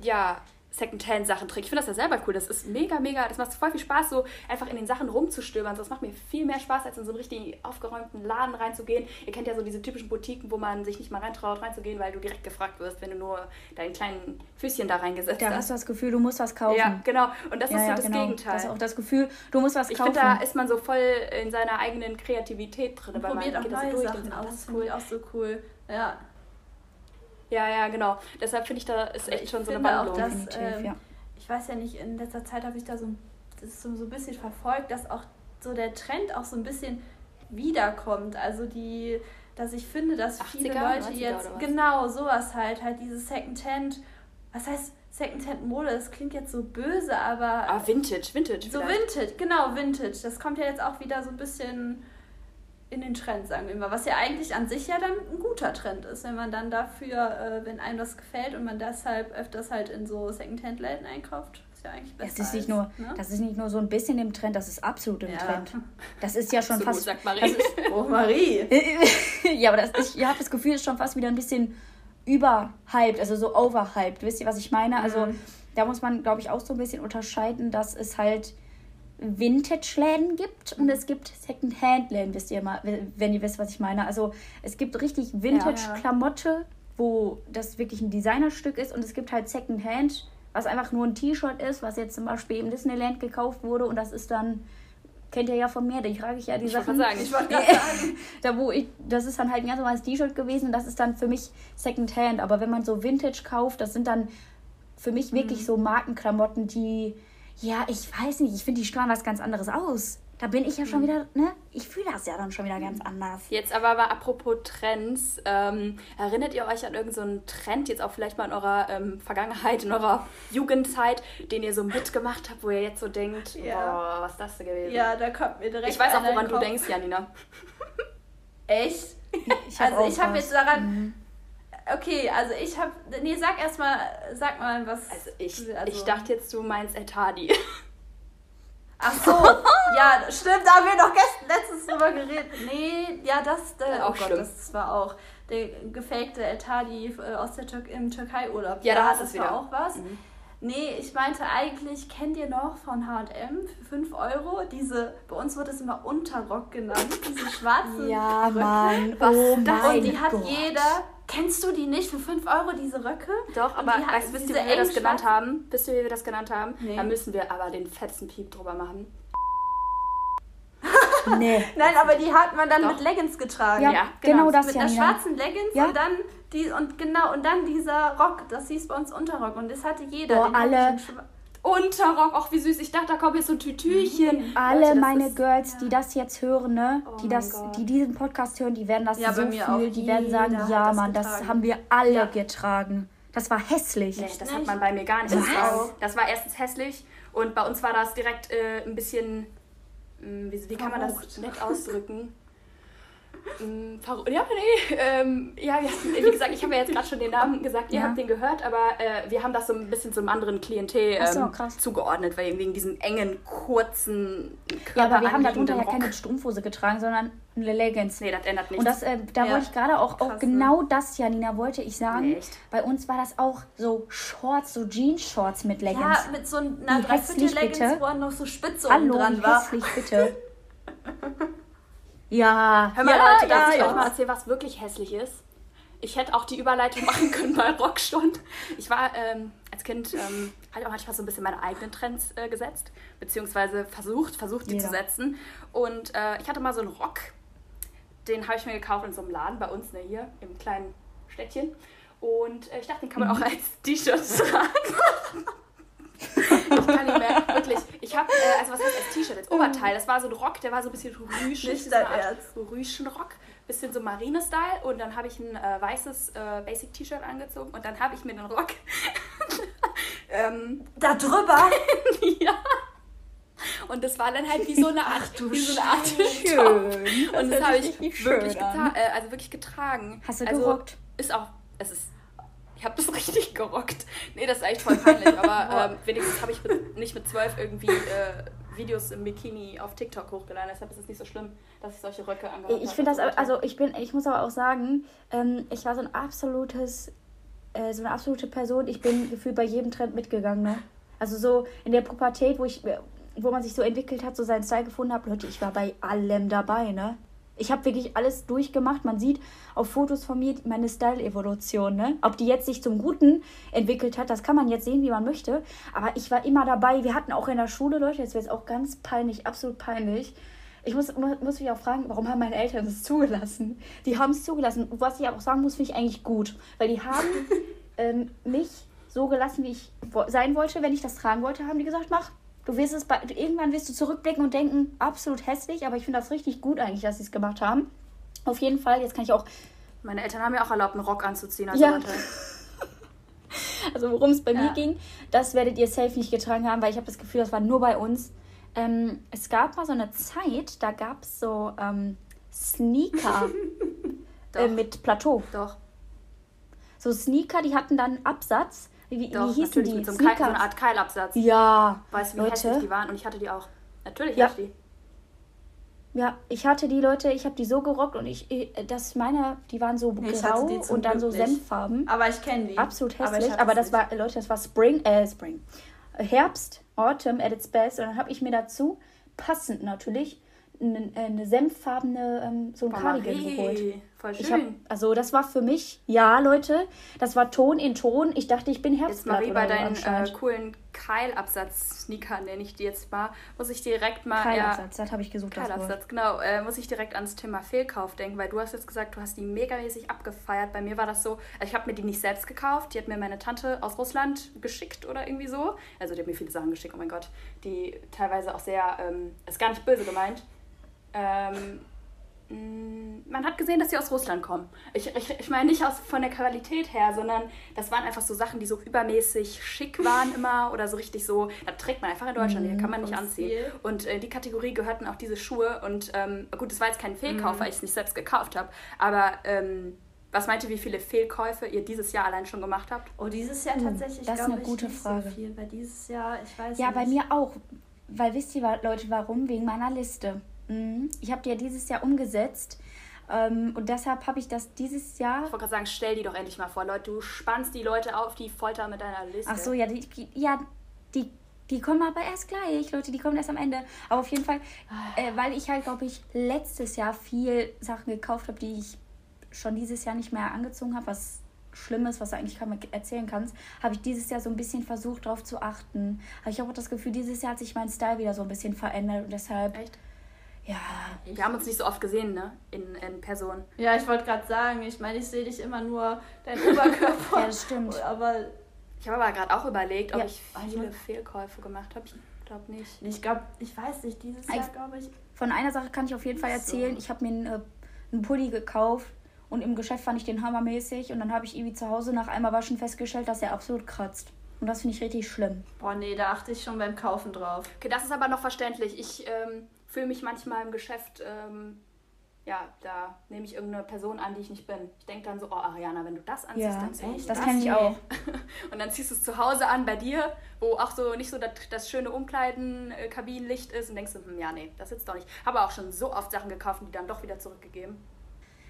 Ja, Secondhand-Sachen trägt. Ich finde das ja selber cool. Das ist mega, mega, das macht voll viel Spaß, so einfach in den Sachen rumzustöbern. Das macht mir viel mehr Spaß, als in so einen richtig aufgeräumten Laden reinzugehen. Ihr kennt ja so diese typischen Boutiquen, wo man sich nicht mal reintraut, reinzugehen, weil du direkt gefragt wirst, wenn du nur deinen kleinen Füßchen da reingesetzt hast. Da hast du das Gefühl, du musst was kaufen. Ja, genau. Und das ja, ist so ja, das genau. Gegenteil. Das ist auch das Gefühl, du musst was kaufen. Ich finde, da ist man so voll in seiner eigenen Kreativität drin. Und probiert auch neue so Sachen aus. Das ist cool. auch so cool. Ja. Ja, ja, genau. Deshalb finde ich, da ist echt ich schon so eine Wandlung. Auch, dass, ähm, ja ich weiß ja nicht, in letzter Zeit habe ich da so, das so, so ein bisschen verfolgt, dass auch so der Trend auch so ein bisschen wiederkommt. Also die, dass ich finde, dass viele Leute jetzt, genau sowas halt, halt dieses Secondhand, was heißt Secondhand-Mode, das klingt jetzt so böse, aber... Ah, Vintage, Vintage So vielleicht. Vintage, genau, Vintage. Das kommt ja jetzt auch wieder so ein bisschen in den Trend, sagen wir mal. Was ja eigentlich an sich ja dann ein guter Trend ist, wenn man dann dafür, äh, wenn einem das gefällt und man deshalb öfters halt in so Secondhand-Läden einkauft, ist ja eigentlich besser. Das ist, nicht als, nur, ne? das ist nicht nur so ein bisschen im Trend, das ist absolut im Ja. Trend. Das ist ja schon Absolut, fast. sagt Marie. Das ist, Oh, Marie! ja, aber das, ich habe das Gefühl, es ist schon fast wieder ein bisschen überhyped, also so overhyped. Wisst ihr, was ich meine? Also Mhm. da muss man, glaube ich, auch so ein bisschen unterscheiden, dass es halt Vintage-Läden gibt und es gibt Second-Hand-Läden, wisst ihr mal, wenn ihr wisst, was ich meine. Also es gibt richtig Vintage-Klamotte, wo das wirklich ein Designerstück ist und es gibt halt Second-Hand, was einfach nur ein T-Shirt ist, was jetzt zum Beispiel im Disneyland gekauft wurde und das ist dann, kennt ihr ja von mir, da trage ich ja die Ich Sachen. sagen, ich wollte gerade sagen. da wo ich, das ist dann halt ein ganz normales T-Shirt gewesen und das ist dann für mich Secondhand. Aber wenn man so Vintage kauft, das sind dann für mich wirklich so Markenklamotten, die, ja, ich weiß nicht, ich finde, die strahlen was ganz anderes aus. Da bin ich ja schon wieder, ne? Ich fühle das ja dann schon wieder ganz anders. Jetzt aber mal apropos Trends, ähm, erinnert ihr euch an irgendeinen so einen Trend, jetzt auch vielleicht mal in eurer ähm, Vergangenheit, in eurer Jugendzeit, den ihr so mitgemacht habt, wo ihr jetzt so denkt, Ja. boah, was ist das denn gewesen? Ja, da kommt mir direkt ich weiß auch, woran du denkst, Janina. Echt? Ich hab also auch ich habe jetzt daran. Okay, also ich habe. Nee, sag erstmal, sag mal was. Also ich, also- ich dachte jetzt, du meinst El Tadi. Ach so, ja, stimmt, da haben wir doch gestern letztens drüber geredet. Nee, ja, das, äh, Auch oh Gott, das war auch der gefakte El Tadi äh, aus der Tür im Türkei-Urlaub. Ja, da hast das du's war wieder. auch was. Mhm. Nee, ich meinte eigentlich, kennt ihr noch von H&M für 5 Euro? Diese, bei uns wird es immer Unterrock genannt, diese schwarzen Ja, Röcke. Mann, oh das- mein Und die hat Gott. jeder. Kennst du die nicht für 5 Euro, diese Röcke? Doch, aber die weißt, wisst ihr, wie wir das genannt haben? Wisst ihr, wie wir das genannt haben? Nee. Da müssen wir aber den fetzen Piep drüber machen. Nee. Nein, aber die hat man dann Doch. mit Leggings getragen. Ja, Ja, genau, genau. das mit ja. einer Nina. schwarzen Leggings Ja. und dann die und genau und dann dieser Rock, das hieß bei uns Unterrock und das hatte jeder. Boah, alle- Unterrock, auch wie süß. Ich dachte, da kommt jetzt so ein Tütüchen. Alle Leute, das meine ist- Girls, die das jetzt hören, ne, Oh die das, die diesen Podcast hören, die werden das Ja, so fühlen. Die werden sagen, ja, das Mann, das getragen. haben wir alle Ja. getragen. Das war hässlich. Nee, das nicht? hat man bei mir gar nicht. Was? Das war, das war erstens hässlich und bei uns war das direkt äh, ein bisschen, mh, wie, wie kann man das nett ausdrücken? Verru- Ja, nee. Ähm, ja, wie gesagt, ich habe ja jetzt gerade schon den Namen gesagt, ihr Ja. habt den gehört, aber äh, wir haben das so ein bisschen zum anderen Klientel so, ähm, krass. zugeordnet, weil wegen diesem engen, kurzen Ja, aber wir haben darunter ja keine Strumpfhose getragen, sondern eine Leggings. Nee, das ändert nichts. Und das, äh, da Ja. wollte ich gerade auch, auch Krass, genau das, Janina, wollte ich sagen. Echt? Bei uns war das auch so Shorts, so Jeans-Shorts mit Leggings. Ja, mit so einer Dreiviertel-Leggings, wo noch so Spitze Hallo, dran war. hässlich, bitte. ja. Hör mal, ja, Leute, darf ja, ich ja. euch mal erzählen, was wirklich hässlich ist? Ich hätte auch die Überleitung machen können bei Rockstund. Ich war ähm, als Kind, ähm, halt auch manchmal so ein bisschen meine eigenen Trends äh, gesetzt, beziehungsweise versucht, versucht, die Jeder. zu setzen. Und äh, ich hatte mal so einen Rock, den habe ich mir gekauft in so einem Laden bei uns, ne, hier im kleinen Städtchen. Und äh, ich dachte, den kann man auch als T-Shirt tragen. ich kann nicht mehr, wirklich. Ich habe, äh, also was heißt als T-Shirt, als Oberteil, das war so ein Rock, der war so ein bisschen rüschen, Nicht dein Ernst. Rüschenrock, bisschen so Marine-Style und dann habe ich ein äh, weißes äh, Basic-T-Shirt angezogen und dann habe ich mir den Rock ähm, Da drüber. ja. Und das war dann halt wie so eine Art, du wie so eine Art Schön. Und das hört habe ich wirklich, geta äh, also wirklich getragen. Hast du also, gerockt? Ist auch, es ist, ich habe das richtig gerockt. Nee, das ist echt voll peinlich, aber ähm, wenigstens habe ich mit, nicht mit zwölf irgendwie äh, Videos im Bikini auf TikTok hochgeladen. Deshalb ist es nicht so schlimm, dass ich solche Röcke angehabt habe. Ich finde das, also ich bin, ich muss aber auch sagen, ähm, ich war so ein absolutes, äh, so eine absolute Person. Ich bin gefühlt bei jedem Trend mitgegangen, ne? Also so in der Pubertät, wo ich, wo man sich so entwickelt hat, so seinen Style gefunden hat, Leute, ich war bei allem dabei, ne? Ich habe wirklich alles durchgemacht. Man sieht auf Fotos von mir meine Style-Evolution, ne? Ob die jetzt sich zum Guten entwickelt hat, das kann man jetzt sehen, wie man möchte. Aber ich war immer dabei. Wir hatten auch in der Schule, Leute, jetzt wird es auch ganz peinlich, absolut peinlich. Ich muss, mu- muss mich auch fragen, warum haben meine Eltern das zugelassen? Die haben es zugelassen. Was ich aber auch sagen muss, finde ich eigentlich gut. Weil die haben ähm, mich so gelassen, wie ich sein wollte. Wenn ich das tragen wollte, haben die gesagt, mach. Du wirst es bei, irgendwann wirst du zurückblicken und denken, absolut hässlich, aber ich finde das richtig gut eigentlich, dass sie es gemacht haben. Auf jeden Fall, jetzt kann ich auch. Meine Eltern haben mir auch erlaubt, einen Rock anzuziehen. Also ja. also worum es bei ja. mir ging, das werdet ihr safe nicht getragen haben, weil ich habe das Gefühl, das war nur bei uns. Ähm, es gab mal so eine Zeit, da gab es so ähm, Sneaker äh, mit Plateau. Doch. So Sneaker, die hatten dann Absatz. Wie, Doch, wie hießen die? Mit so, Keil, so eine Art Keilabsatz. Ja. Weißt du, wie Leute? hässlich die waren? Und ich hatte die auch. Natürlich ja. hatte ich die. Ja, ich hatte die Leute, ich habe die so gerockt und ich, das meine, die waren so nee, grau und dann so Senffarben. Aber ich kenne die. Absolut hässlich. Aber, aber das war, Leute, das war Spring, äh, Spring. Herbst, Autumn at its best. Und dann habe ich mir dazu, passend natürlich, eine, eine senffarbene, ähm, so ein oh, Cardigan Marie. geholt. Voll schön. Hab, also das war für mich, ja Leute, das war Ton in Ton. Ich dachte, ich bin Herbstblatt Jetzt Marie, bei deinen äh, coolen Keilabsatz-Sneaker, nenne ich die jetzt mal, muss ich direkt mal... Keilabsatz, ja, das habe ich gesucht. Keilabsatz, genau. Äh, muss ich direkt ans Thema Fehlkauf denken, weil du hast jetzt gesagt, du hast die megamäßig abgefeiert. Bei mir war das so, also ich habe mir die nicht selbst gekauft, die hat mir meine Tante aus Russland geschickt oder irgendwie so. Also die hat mir viele Sachen geschickt, oh mein Gott. Die teilweise auch sehr, ähm, ist gar nicht böse gemeint, ähm, mm, man hat gesehen, dass sie aus Russland kommen. Ich, ich, ich meine nicht aus, von der Qualität her, sondern das waren einfach so Sachen, die so übermäßig schick waren immer oder so richtig so, da trägt man einfach in Deutschland, mm, die kann man nicht anziehen. Stil. Und in äh, die Kategorie gehörten auch diese Schuhe und ähm, gut, das war jetzt kein Fehlkauf, mm. weil ich es nicht selbst gekauft habe, aber ähm, was meint ihr, wie viele Fehlkäufe ihr dieses Jahr allein schon gemacht habt? Oh, dieses Jahr tatsächlich, das ist eine gute Frage. So viel, weil dieses Jahr, ich weiß Ja, nicht. bei mir auch. Weil wisst ihr, Leute, warum? Wegen meiner Liste. Mhm. Ich habe die ja dieses Jahr umgesetzt. Ähm, und deshalb habe ich das dieses Jahr. Ich wollte gerade sagen, stell die doch endlich mal vor, Leute. Du spannst die Leute auf die Folter mit deiner Liste. Ach so, ja, die, ja, die, die kommen aber erst gleich, Leute. Die kommen erst am Ende. Aber auf jeden Fall, äh, weil ich halt, glaube ich, letztes Jahr viel Sachen gekauft habe, die ich schon dieses Jahr nicht mehr angezogen habe, was Schlimmes, was du eigentlich kaum erzählen kannst, habe ich dieses Jahr so ein bisschen versucht, darauf zu achten. Aber ich habe auch das Gefühl, dieses Jahr hat sich mein Style wieder so ein bisschen verändert und deshalb. Echt? Ja. Wir haben uns nicht so oft gesehen, ne? In, in Person. Ja, ich wollte gerade sagen, ich meine, ich sehe dich immer nur dein Oberkörper. ja, das stimmt. Aber ich habe aber gerade auch überlegt, ob ja. ich viele Fehlkäufe gemacht habe. Ich glaube nicht. Ich glaube, ich weiß nicht, dieses Jahr glaube ich. Von einer Sache kann ich auf jeden Fall erzählen. So. Ich habe mir einen, äh, einen Pulli gekauft und im Geschäft fand ich den hammermäßig und dann habe ich irgendwie zu Hause nach einmal waschen festgestellt, dass er absolut kratzt. Und das finde ich richtig schlimm. Boah, nee, da achte ich schon beim Kaufen drauf. Okay, das ist aber noch verständlich. Ich ähm, fühle mich manchmal im Geschäft, ähm, ja, da nehme ich irgendeine Person an, die ich nicht bin. Ich denke dann so, oh Ariana, wenn du das anziehst, ja, dann zieh ich das. Das kenne ich auch. und dann ziehst du es zu Hause an bei dir, wo auch so nicht so das, das schöne Umkleiden-Kabinenlicht ist und denkst du, hm, ja, nee, das sitzt doch nicht. Habe auch schon so oft Sachen gekauft und die dann doch wieder zurückgegeben.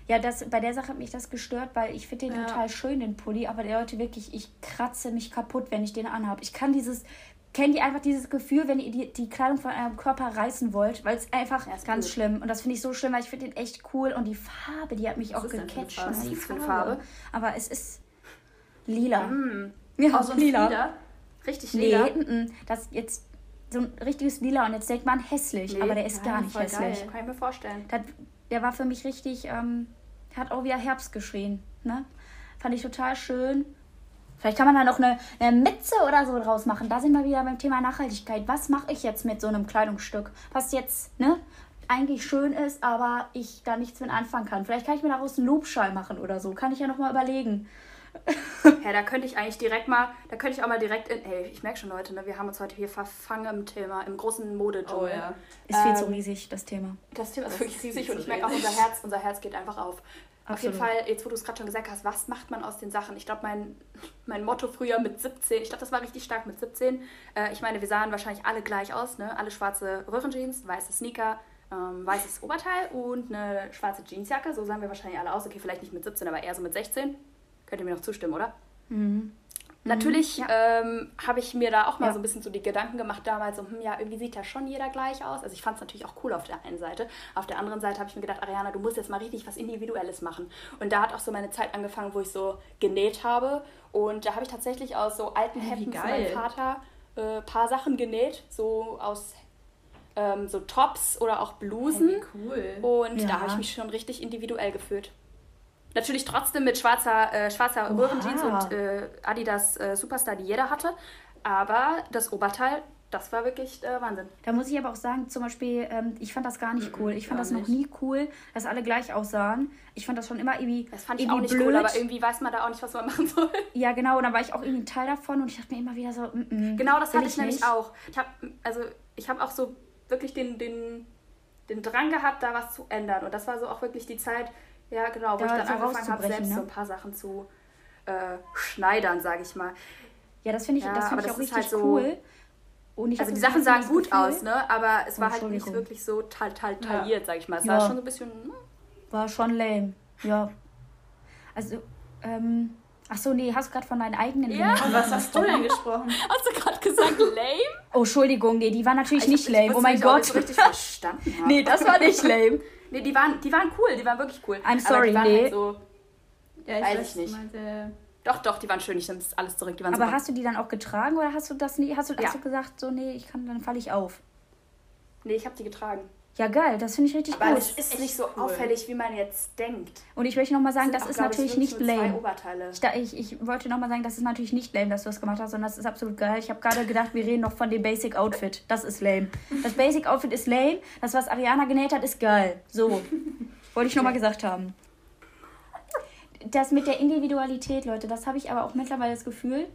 Ja, das, bei der Sache hat mich das gestört, weil ich finde den ja. total schön, den Pulli, aber der Leute wirklich, ich kratze mich kaputt, wenn ich den anhabe. Ich kann dieses, kennt ihr einfach dieses Gefühl, wenn ihr die, die Kleidung von eurem Körper reißen wollt, weil es einfach ja, ganz gut. schlimm und das finde ich so schlimm, weil ich finde den echt cool und die Farbe, die hat mich Was auch gecatcht. Was die Farbe. Farbe. Aber es ist lila. Mm. Ja, so lila. lila. Richtig lila. Nee, n -n, das jetzt so ein richtiges lila und jetzt denkt man hässlich, nee, aber der ist gar nicht hässlich. Geil. Kann ich mir vorstellen. Das, der war für mich richtig, ähm, hat auch wieder Herbst geschrien. Ne? Fand ich total schön. Vielleicht kann man da noch eine, eine Mütze oder so draus machen. Da sind wir wieder beim Thema Nachhaltigkeit. Was mache ich jetzt mit so einem Kleidungsstück, was jetzt ne, eigentlich schön ist, aber ich da nichts mit anfangen kann? Vielleicht kann ich mir daraus einen Lobschall machen oder so. Kann ich ja noch mal überlegen. ja, da könnte ich eigentlich direkt mal, da könnte ich auch mal direkt in, ey, ich merke schon, Leute, ne, wir haben uns heute hier verfangen im Thema, im großen mode Oh ja. Ist viel ähm, zu riesig, das Thema. Das Thema ist wirklich riesig und ich merke auch, unser Herz, unser Herz geht einfach auf. Auf jeden Fall, jetzt wo du es gerade schon gesagt hast, was macht man aus den Sachen? Ich glaube, mein, mein Motto früher mit 17, ich glaube, das war richtig stark mit 17. Äh, ich meine, wir sahen wahrscheinlich alle gleich aus, ne? Alle schwarze Röhrenjeans, weiße Sneaker, ähm, weißes Oberteil und eine schwarze Jeansjacke. So sahen wir wahrscheinlich alle aus. Okay, vielleicht nicht mit 17, aber eher so mit 16. Könnt ihr mir noch zustimmen, oder? Mhm. Natürlich ja. ähm, habe ich mir da auch mal ja. so ein bisschen so die Gedanken gemacht damals, so, hm, ja, irgendwie sieht ja schon jeder gleich aus. Also ich fand es natürlich auch cool auf der einen Seite. Auf der anderen Seite habe ich mir gedacht, Ariana, du musst jetzt mal richtig was Individuelles machen. Und da hat auch so meine Zeit angefangen, wo ich so genäht habe. Und da habe ich tatsächlich aus so alten hey, Hemden von meinem Vater ein äh, paar Sachen genäht, so aus ähm, so Tops oder auch Blusen. Hey, cool. Und ja. da habe ich mich schon richtig individuell gefühlt. Natürlich trotzdem mit schwarzer, äh, schwarzer. Röhrenjeans und äh, Adidas äh, Superstar, die jeder hatte. Aber das Oberteil, das war wirklich äh, Wahnsinn. Da muss ich aber auch sagen, zum Beispiel, ähm, ich fand das gar nicht cool. Ich fand gar das noch nicht. nie cool, dass alle gleich aussahen. Ich fand das schon immer irgendwie, Das fand ich auch nicht blöd. cool, aber irgendwie weiß man da auch nicht, was man machen soll. ja, genau, und dann war ich auch irgendwie ein Teil davon und ich dachte mir immer wieder so, mm, mm, Genau, das hatte ich, nämlich nicht. auch. Ich habe also ich habe auch so wirklich den, den, den Drang gehabt, da was zu ändern. Und das war so auch wirklich die Zeit, ja genau, wo Da ich dann so angefangen habe, selbst ne? so ein paar Sachen zu äh, schneidern, sage ich mal. Ja, das finde ich, Ja, das find ich auch das ist richtig halt so- cool. Also die Sachen sahen gut Gefühl, aus, ne? Aber es war halt nicht wirklich so tal, tal, Ja. tailliert, sag ich mal. Es Ja. war schon so ein bisschen. hm, War schon lame, ja. Also, ähm, ach so, nee, hast du gerade von deinen eigenen Ja. Dingen- Was hast du denn gesprochen? Hast du gerade gesagt lame? Oh, Entschuldigung, nee, die war natürlich Ich nicht lame. Oh mein nicht, ob ich Gott. so richtig verstanden habe. Nee, das war nicht lame. Nee, die waren, die waren cool, die waren wirklich cool. I'm Aber sorry, die waren nee. halt so. Ja, Weiß weiß ich nicht. Meinte, Doch, doch, die waren schön. Ich nehme das alles zurück. Die waren Aber super. hast du die dann auch getragen oder hast du das nie, hast du, Ja. hast du gesagt, so, nee, ich kann, dann falle ich auf? Nee, ich habe die getragen. Ja, geil, das finde ich richtig Aber gut. es ist nicht so auffällig, wie man jetzt denkt. Und ich möchte nochmal sagen, das auch, ist ich, natürlich nicht lame. Ich, ich, ich wollte nochmal sagen, das ist natürlich nicht lame, dass du das gemacht hast, sondern das ist absolut geil. Ich habe gerade gedacht, wir reden noch von dem Basic Outfit. Das ist lame. Das Basic Outfit ist lame. Das, was Ariana genäht hat, ist geil. So. Wollte ich nochmal gesagt haben. Das mit der Individualität, Leute, das habe ich aber auch mittlerweile das Gefühl,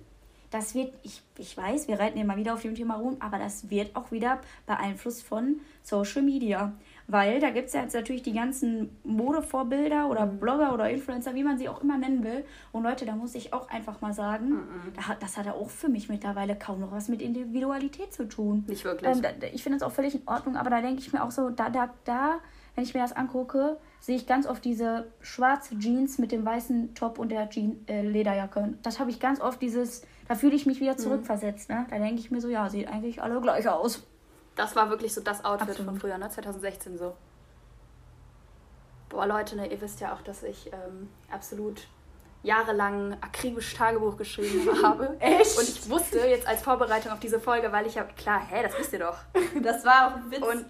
das wird, ich, ich weiß, wir reiten immer wieder auf dem Thema rum, aber das wird auch wieder beeinflusst von Social Media. Weil da gibt es ja jetzt natürlich die ganzen Modevorbilder oder Mhm. Blogger oder Influencer, wie man sie auch immer nennen will. Und Leute, da muss ich auch einfach mal sagen, Mhm. das hat ja auch für mich mittlerweile kaum noch was mit Individualität zu tun. Nicht wirklich. Ähm, ich finde das auch völlig in Ordnung, aber da denke ich mir auch so, da, da, da, wenn ich mir das angucke, sehe ich ganz oft diese schwarze Jeans mit dem weißen Top und der Jean, äh, Lederjacke. Das habe ich ganz oft dieses, da fühle ich mich Mhm. wieder zurückversetzt. Ne? Da denke ich mir so, ja, sieht eigentlich alle gleich aus. Das war wirklich so das Outfit Absolut. von früher, ne? 2016 so. Boah, Leute, ne, ihr wisst ja auch, dass ich ähm, absolut jahrelang akribisch Tagebuch geschrieben habe. Echt? Und ich wusste jetzt als Vorbereitung auf diese Folge, weil ich ja, klar, hä, das wisst ihr doch. das war auch ein Witz. Und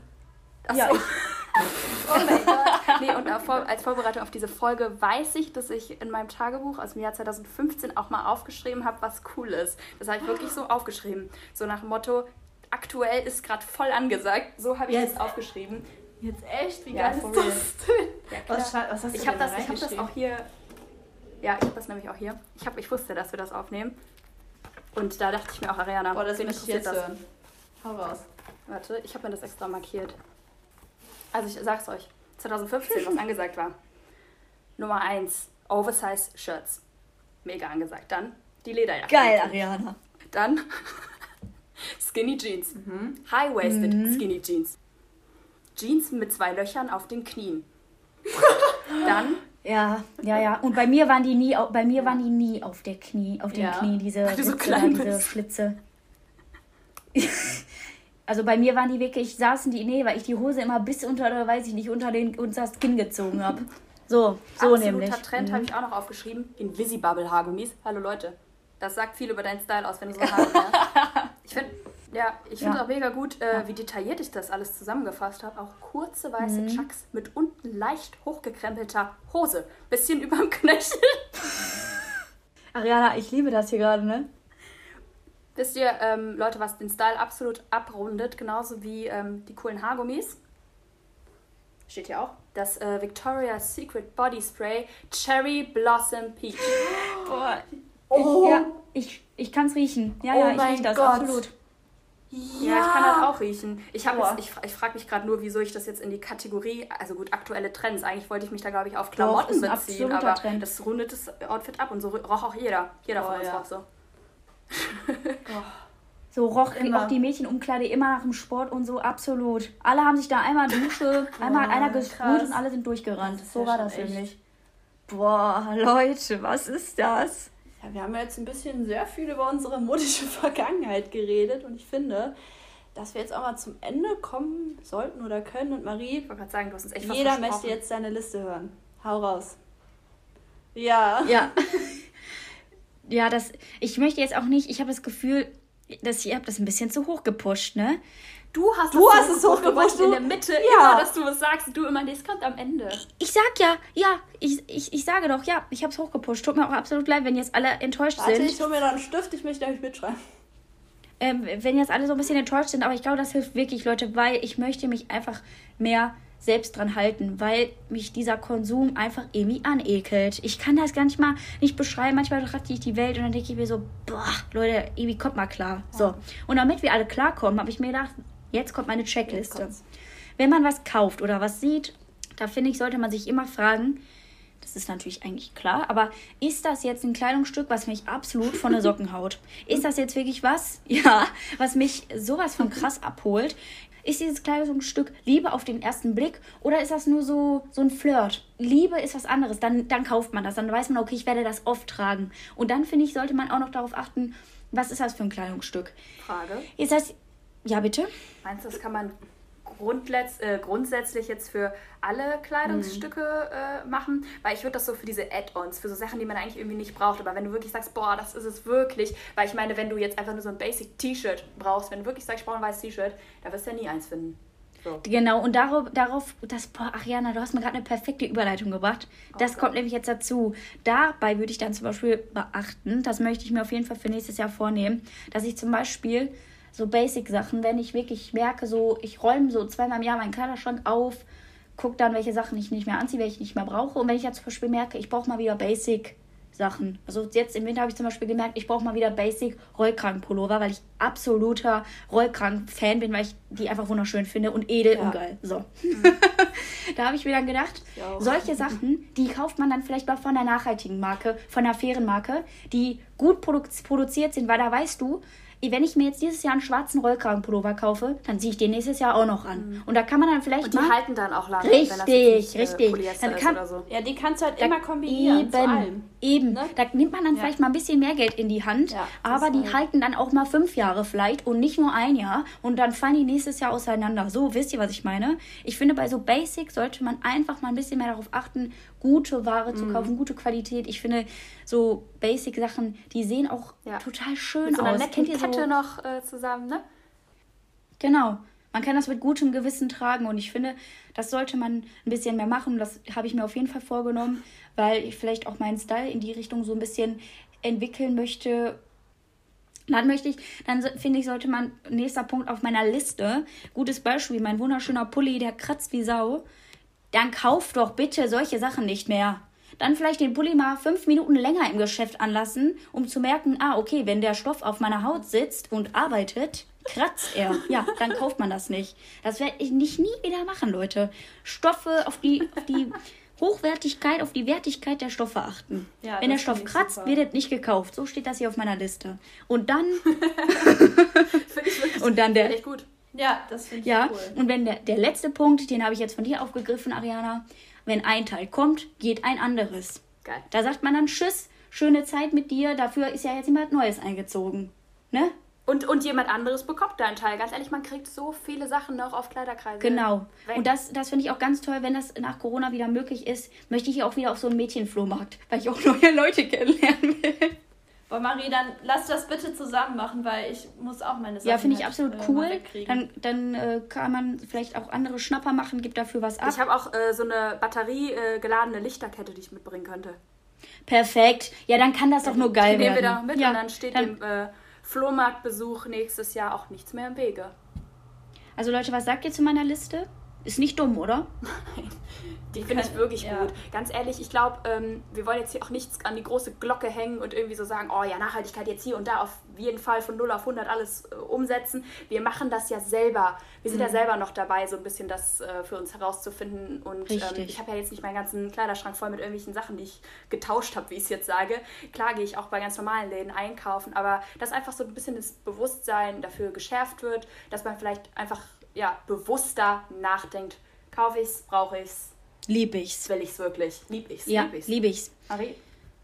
Ja, so. oh mein Gott. Nee, und auf, Vor- als Vorbereitung auf diese Folge weiß ich, dass ich in meinem Tagebuch aus dem Jahr 2015 auch mal aufgeschrieben habe, was cool ist. Das habe ich wirklich so aufgeschrieben. So nach dem Motto, aktuell ist gerade voll angesagt. So habe ich Yes. es aufgeschrieben. Jetzt echt? Wie Ja, geil ist das denn? Ja, Was, was hast du Ich habe das, ich hab das auch hier. Ja, ich habe das nämlich auch hier. Ich, hab, ich wusste, dass wir das aufnehmen. Und da dachte ich mir auch, Ariana, Boah, das wen interessiert das? hören. Hau raus. Warte, ich habe mir das extra markiert. Also ich sag's euch. 2015, was angesagt war. Nummer 1, Oversize Shirts. Mega angesagt. Dann die Lederjacke. Geil, Ariana. Dann Skinny Jeans. High-waisted Skinny Jeans. Jeans mit zwei Löchern auf den Knien. Dann Ja, ja, ja. Und bei mir waren die nie, bei mir waren die nie auf der Knie, auf den Ja. Knien, diese, so Ritze da, diese. Schlitze. Also bei mir waren die wirklich, saßen die, nee, weil ich die Hose immer bis unter, oder weiß ich nicht, unter, den, unter das Kinn gezogen habe. So, so absoluter nämlich. Trend Mhm. habe ich auch noch aufgeschrieben. Invisibubble Haargummis. Hallo Leute. Das sagt viel über deinen Style aus, wenn du so Haare hast. Ich finde ja, ich finde Ja. auch mega gut, äh, wie detailliert ich das alles zusammengefasst habe. Auch kurze weiße Mhm. Chucks mit unten leicht hochgekrempelter Hose. Bisschen überm Knöchel. Ariana, ich liebe das hier gerade, ne? Wisst ihr, ähm, Leute, was den Style absolut abrundet, genauso wie ähm, die coolen Haargummis? Steht hier auch. Das äh, Victoria's Secret Body Spray Cherry Blossom Peach. Boah. Oh, Ja, ich, ich kann es riechen. Ja, Oh ja, ich mein rieche das, Gott. absolut. Ja, ich kann das auch riechen. Ich, jetzt- ich, ich frage mich gerade nur, wieso ich das jetzt in die Kategorie, also gut, aktuelle Trends. Eigentlich wollte ich mich da, glaube ich, auf Klamotten ein beziehen, aber Trend. das rundet das Outfit ab und so roch auch jeder. Jeder Boah, von uns ja. roch so. So roch Immer. auch die Mädchenumkleide immer nach dem Sport und so, absolut. Alle haben sich da einmal Dusche, einmal hat einer gesprüht krass. und alle sind durchgerannt. So ja war das echt. nämlich. Boah, Leute, was ist das? Ja, wir haben jetzt ein bisschen sehr viel über unsere modische Vergangenheit geredet und ich finde, dass wir jetzt auch mal zum Ende kommen sollten oder können. Und Marie, Ich wollte gerade sagen, du hast uns echt jeder möchte jetzt deine Liste hören. Hau raus. Ja. Ja. ja, das. Ich möchte jetzt auch nicht, ich habe das Gefühl, das, ihr habt das ein bisschen zu hoch gepusht, ne? Du hast, Du das hast es hochgepusht, in der Mitte, Ja. immer, dass du was sagst. Du immer, es kommt am Ende. Ich sag ja, ja, ich, ich, ich sage doch, ja, ich hab's hochgepusht. Tut mir auch absolut leid, wenn jetzt alle enttäuscht Warte, sind. ich hole mir noch einen Stift, ich möchte euch mitschreiben. ähm, wenn jetzt alle so ein bisschen enttäuscht sind, aber ich glaube, das hilft wirklich, Leute, weil ich möchte mich einfach mehr selbst dran halten, weil mich dieser Konsum einfach irgendwie anekelt. Ich kann das gar nicht mal nicht beschreiben. Manchmal betrachte ich die Welt und dann denke ich mir so, boah, Leute, irgendwie kommt mal klar. So. Und damit wir alle klarkommen, habe ich mir gedacht, jetzt kommt meine Checkliste. Wenn man was kauft oder was sieht, da finde ich, sollte man sich immer fragen, das ist natürlich eigentlich klar, aber ist das jetzt ein Kleidungsstück, was mich absolut von der Socken haut? Ist das jetzt wirklich was? Ja, was mich sowas von krass abholt? Ist dieses Kleidungsstück Liebe auf den ersten Blick oder ist das nur so, so ein Flirt? Liebe ist was anderes, dann, dann kauft man das, dann weiß man, okay, ich werde das oft tragen. Und dann finde ich, sollte man auch noch darauf achten, was ist das für ein Kleidungsstück? Frage. Ist das, ja bitte? Meinst du, das kann man grundletz, äh, grundsätzlich jetzt für alle Kleidungsstücke äh, machen? Weil ich würde das so für diese Add-ons, für so Sachen, die man eigentlich irgendwie nicht braucht. Aber wenn du wirklich sagst, boah, das ist es wirklich, weil ich meine, wenn du jetzt einfach nur so ein Basic-T-Shirt brauchst, wenn du wirklich sagst, ich brauche ein weißes T-Shirt, da wirst du ja nie eins finden. So. Genau, und darauf, darauf das, boah, Ariana, du hast mir gerade eine perfekte Überleitung gebracht. Das Okay. kommt nämlich jetzt dazu. Dabei würde ich dann zum Beispiel beachten, das möchte ich mir auf jeden Fall für nächstes Jahr vornehmen, dass ich zum Beispiel so Basic-Sachen, wenn ich wirklich merke, so, ich räume so zweimal im Jahr meinen Kleiderschrank auf, gucke dann, welche Sachen ich nicht mehr anziehe, welche ich nicht mehr brauche. Und wenn ich ja zum Beispiel merke, ich brauche mal wieder Basic. Sachen. Also jetzt im Winter habe ich zum Beispiel gemerkt, ich brauche mal wieder Basic Rollkragenpullover, weil ich absoluter Rollkragen-Fan bin, weil ich die einfach wunderschön finde und edel Ja. und geil. So. da habe ich mir dann gedacht, solche Sachen, die kauft man dann vielleicht mal von einer nachhaltigen Marke, von einer fairen Marke, die gut produ produziert sind, weil da weißt du, wenn ich mir jetzt dieses Jahr einen schwarzen Rollkragenpullover kaufe, dann ziehe ich den nächstes Jahr auch noch an. Und da kann man dann vielleicht Und die mal halten dann auch lange, Richtig, wenn das nicht, richtig. Äh, Polyester Dann ist kann- oder so. Ja, die kannst du halt Da- immer kombinieren eben, zu allem. Eben. Ne? Da nimmt man dann Ja. vielleicht mal ein bisschen mehr Geld in die Hand, Ja, aber die halt. halten dann auch mal fünf Jahre vielleicht und nicht nur ein Jahr und dann fallen die nächstes Jahr auseinander. So, wisst ihr, was ich meine? Ich finde, bei so Basic sollte man einfach mal ein bisschen mehr darauf achten, gute Ware Mhm. zu kaufen, gute Qualität. Ich finde, so Basic-Sachen, die sehen auch Ja. total schön Mit so aus. Kennt ihr Kette so? noch äh, zusammen, ne? Genau. Man kann das mit gutem Gewissen tragen und ich finde, das sollte man ein bisschen mehr machen. Das habe ich mir auf jeden Fall vorgenommen, weil ich vielleicht auch meinen Style in die Richtung so ein bisschen entwickeln möchte. Dann möchte ich, dann finde ich, sollte man, nächster Punkt auf meiner Liste, gutes Beispiel, mein wunderschöner Pulli, der kratzt wie Sau. Dann kauf doch bitte solche Sachen nicht mehr. Dann vielleicht den Pulli mal fünf Minuten länger im Geschäft anlassen, um zu merken, ah, okay, wenn der Stoff auf meiner Haut sitzt und arbeitet, kratzt er. Ja, dann kauft man das nicht. Das werde ich nicht nie wieder machen, Leute. Stoffe auf die, auf die Hochwertigkeit, auf die Wertigkeit der Stoffe achten. Ja, wenn der Stoff kratzt, super. wird es nicht gekauft. So steht das hier auf meiner Liste. Und dann, Finde ich wirklich und dann der, gut. Ja, das finde ich ja, cool. und wenn der, der letzte Punkt, den habe ich jetzt von dir aufgegriffen, Ariana, wenn ein Teil kommt, geht ein anderes. Geil. Da sagt man dann Tschüss, schöne Zeit mit dir, dafür ist ja jetzt jemand Neues eingezogen. Ne? Und, und jemand anderes bekommt da einen Teil. Ganz ehrlich, man kriegt so viele Sachen noch auf Kleiderkreise. Genau. weg. Und das, das finde ich auch ganz toll, wenn das nach Corona wieder möglich ist, möchte ich auch wieder auf so einen Mädchenflohmarkt, weil ich auch neue Leute kennenlernen will. Boah, Marie, dann lass das bitte zusammen machen, weil ich muss auch meine Sachen Ja, finde ich halt, absolut äh, cool. Dann, dann äh, kann man vielleicht auch andere Schnapper machen, gibt dafür was ab. Ich habe auch äh, so eine Batterie äh, geladene Lichterkette, die ich mitbringen könnte. Perfekt. Ja, dann kann das doch nur geil die nehmen werden. wir da mit ja, und dann steht dann- dem äh, Flohmarktbesuch nächstes Jahr auch nichts mehr im Wege. Also Leute, was sagt ihr zu meiner Liste? Ist nicht dumm, oder? Die finde ich wirklich ja. gut. Ganz ehrlich, ich glaube, ähm, wir wollen jetzt hier auch nichts an die große Glocke hängen und irgendwie so sagen, oh ja, Nachhaltigkeit jetzt hier und da auf jeden Fall von 0 auf 100 alles äh, umsetzen. Wir machen das ja selber. Wir sind ja selber noch dabei, so ein bisschen das äh, für uns herauszufinden. Und ähm, ich habe ja jetzt nicht meinen ganzen Kleiderschrank voll mit irgendwelchen Sachen, die ich getauscht habe, wie ich es jetzt sage. Klar gehe ich auch bei ganz normalen Läden einkaufen, aber dass einfach so ein bisschen das Bewusstsein dafür geschärft wird, dass man vielleicht einfach ja, bewusster nachdenkt. Kaufe ich es, brauche ich es, Lieb ich's. will ich es wirklich? Lieb ich es? Ja, lieb ich's. lieb ich's. Marie,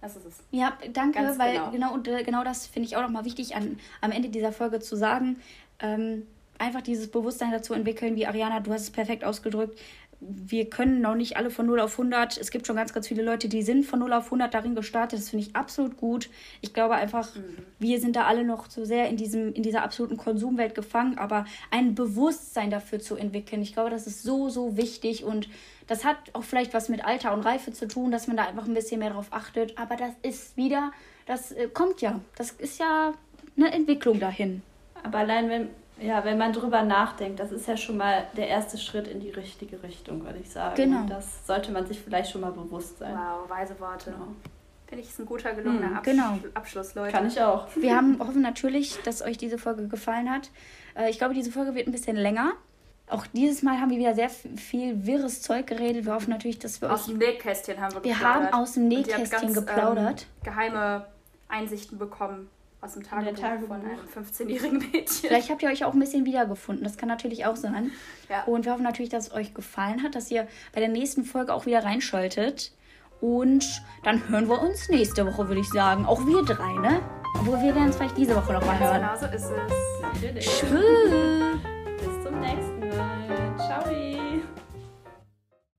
das ist es. Ja, danke, Ganz weil genau. genau, und, äh, genau das finde ich auch nochmal wichtig an, am Ende dieser Folge zu sagen. Ähm, einfach dieses Bewusstsein dazu entwickeln, wie Ariana, du hast es perfekt ausgedrückt. Wir können noch nicht alle von 0 auf 100. Es gibt schon ganz, ganz viele Leute, die sind von 0 auf 100 darin gestartet. Das finde ich absolut gut. Ich glaube einfach, mhm. wir sind da alle noch so sehr in, diesem, in dieser absoluten Konsumwelt gefangen. Aber ein Bewusstsein dafür zu entwickeln, ich glaube, das ist so, so wichtig. Und das hat auch vielleicht was mit Alter und Reife zu tun, dass man da einfach ein bisschen mehr drauf achtet. Aber das ist wieder, das äh, kommt ja. Das ist ja eine Entwicklung dahin. Aber allein wenn, ja, wenn man drüber nachdenkt, das ist ja schon mal der erste Schritt in die richtige Richtung, würde ich sagen. Genau. Und das sollte man sich vielleicht schon mal bewusst sein. Wow, weise Worte. Genau. Finde ich, ist ein guter, gelungener hm, Absch genau. Abschluss, Leute. Kann ich auch. Wir haben, hoffen natürlich, dass euch diese Folge gefallen hat. Äh, ich glaube, diese Folge wird ein bisschen länger. Auch dieses Mal haben wir wieder sehr viel wirres Zeug geredet. Wir hoffen natürlich, dass wir aus dem Nähkästchen haben wir geplaudert. Wir haben aus dem Nähkästchen ganz, geplaudert. Ähm, geheime Einsichten bekommen aus dem Tagebuch, Tagebuch. von einem 15-jährigen Mädchen. Vielleicht habt ihr euch auch ein bisschen wiedergefunden. Das kann natürlich auch sein. Ja. Und wir hoffen natürlich, dass es euch gefallen hat, dass ihr bei der nächsten Folge auch wieder reinschaltet. Und dann hören wir uns nächste Woche, würde ich sagen. Auch wir drei, ne? Obwohl wir werden es vielleicht diese Woche noch mal hören. Genau so ist es. Natürlich. Tschüss. Bis zum nächsten Mal.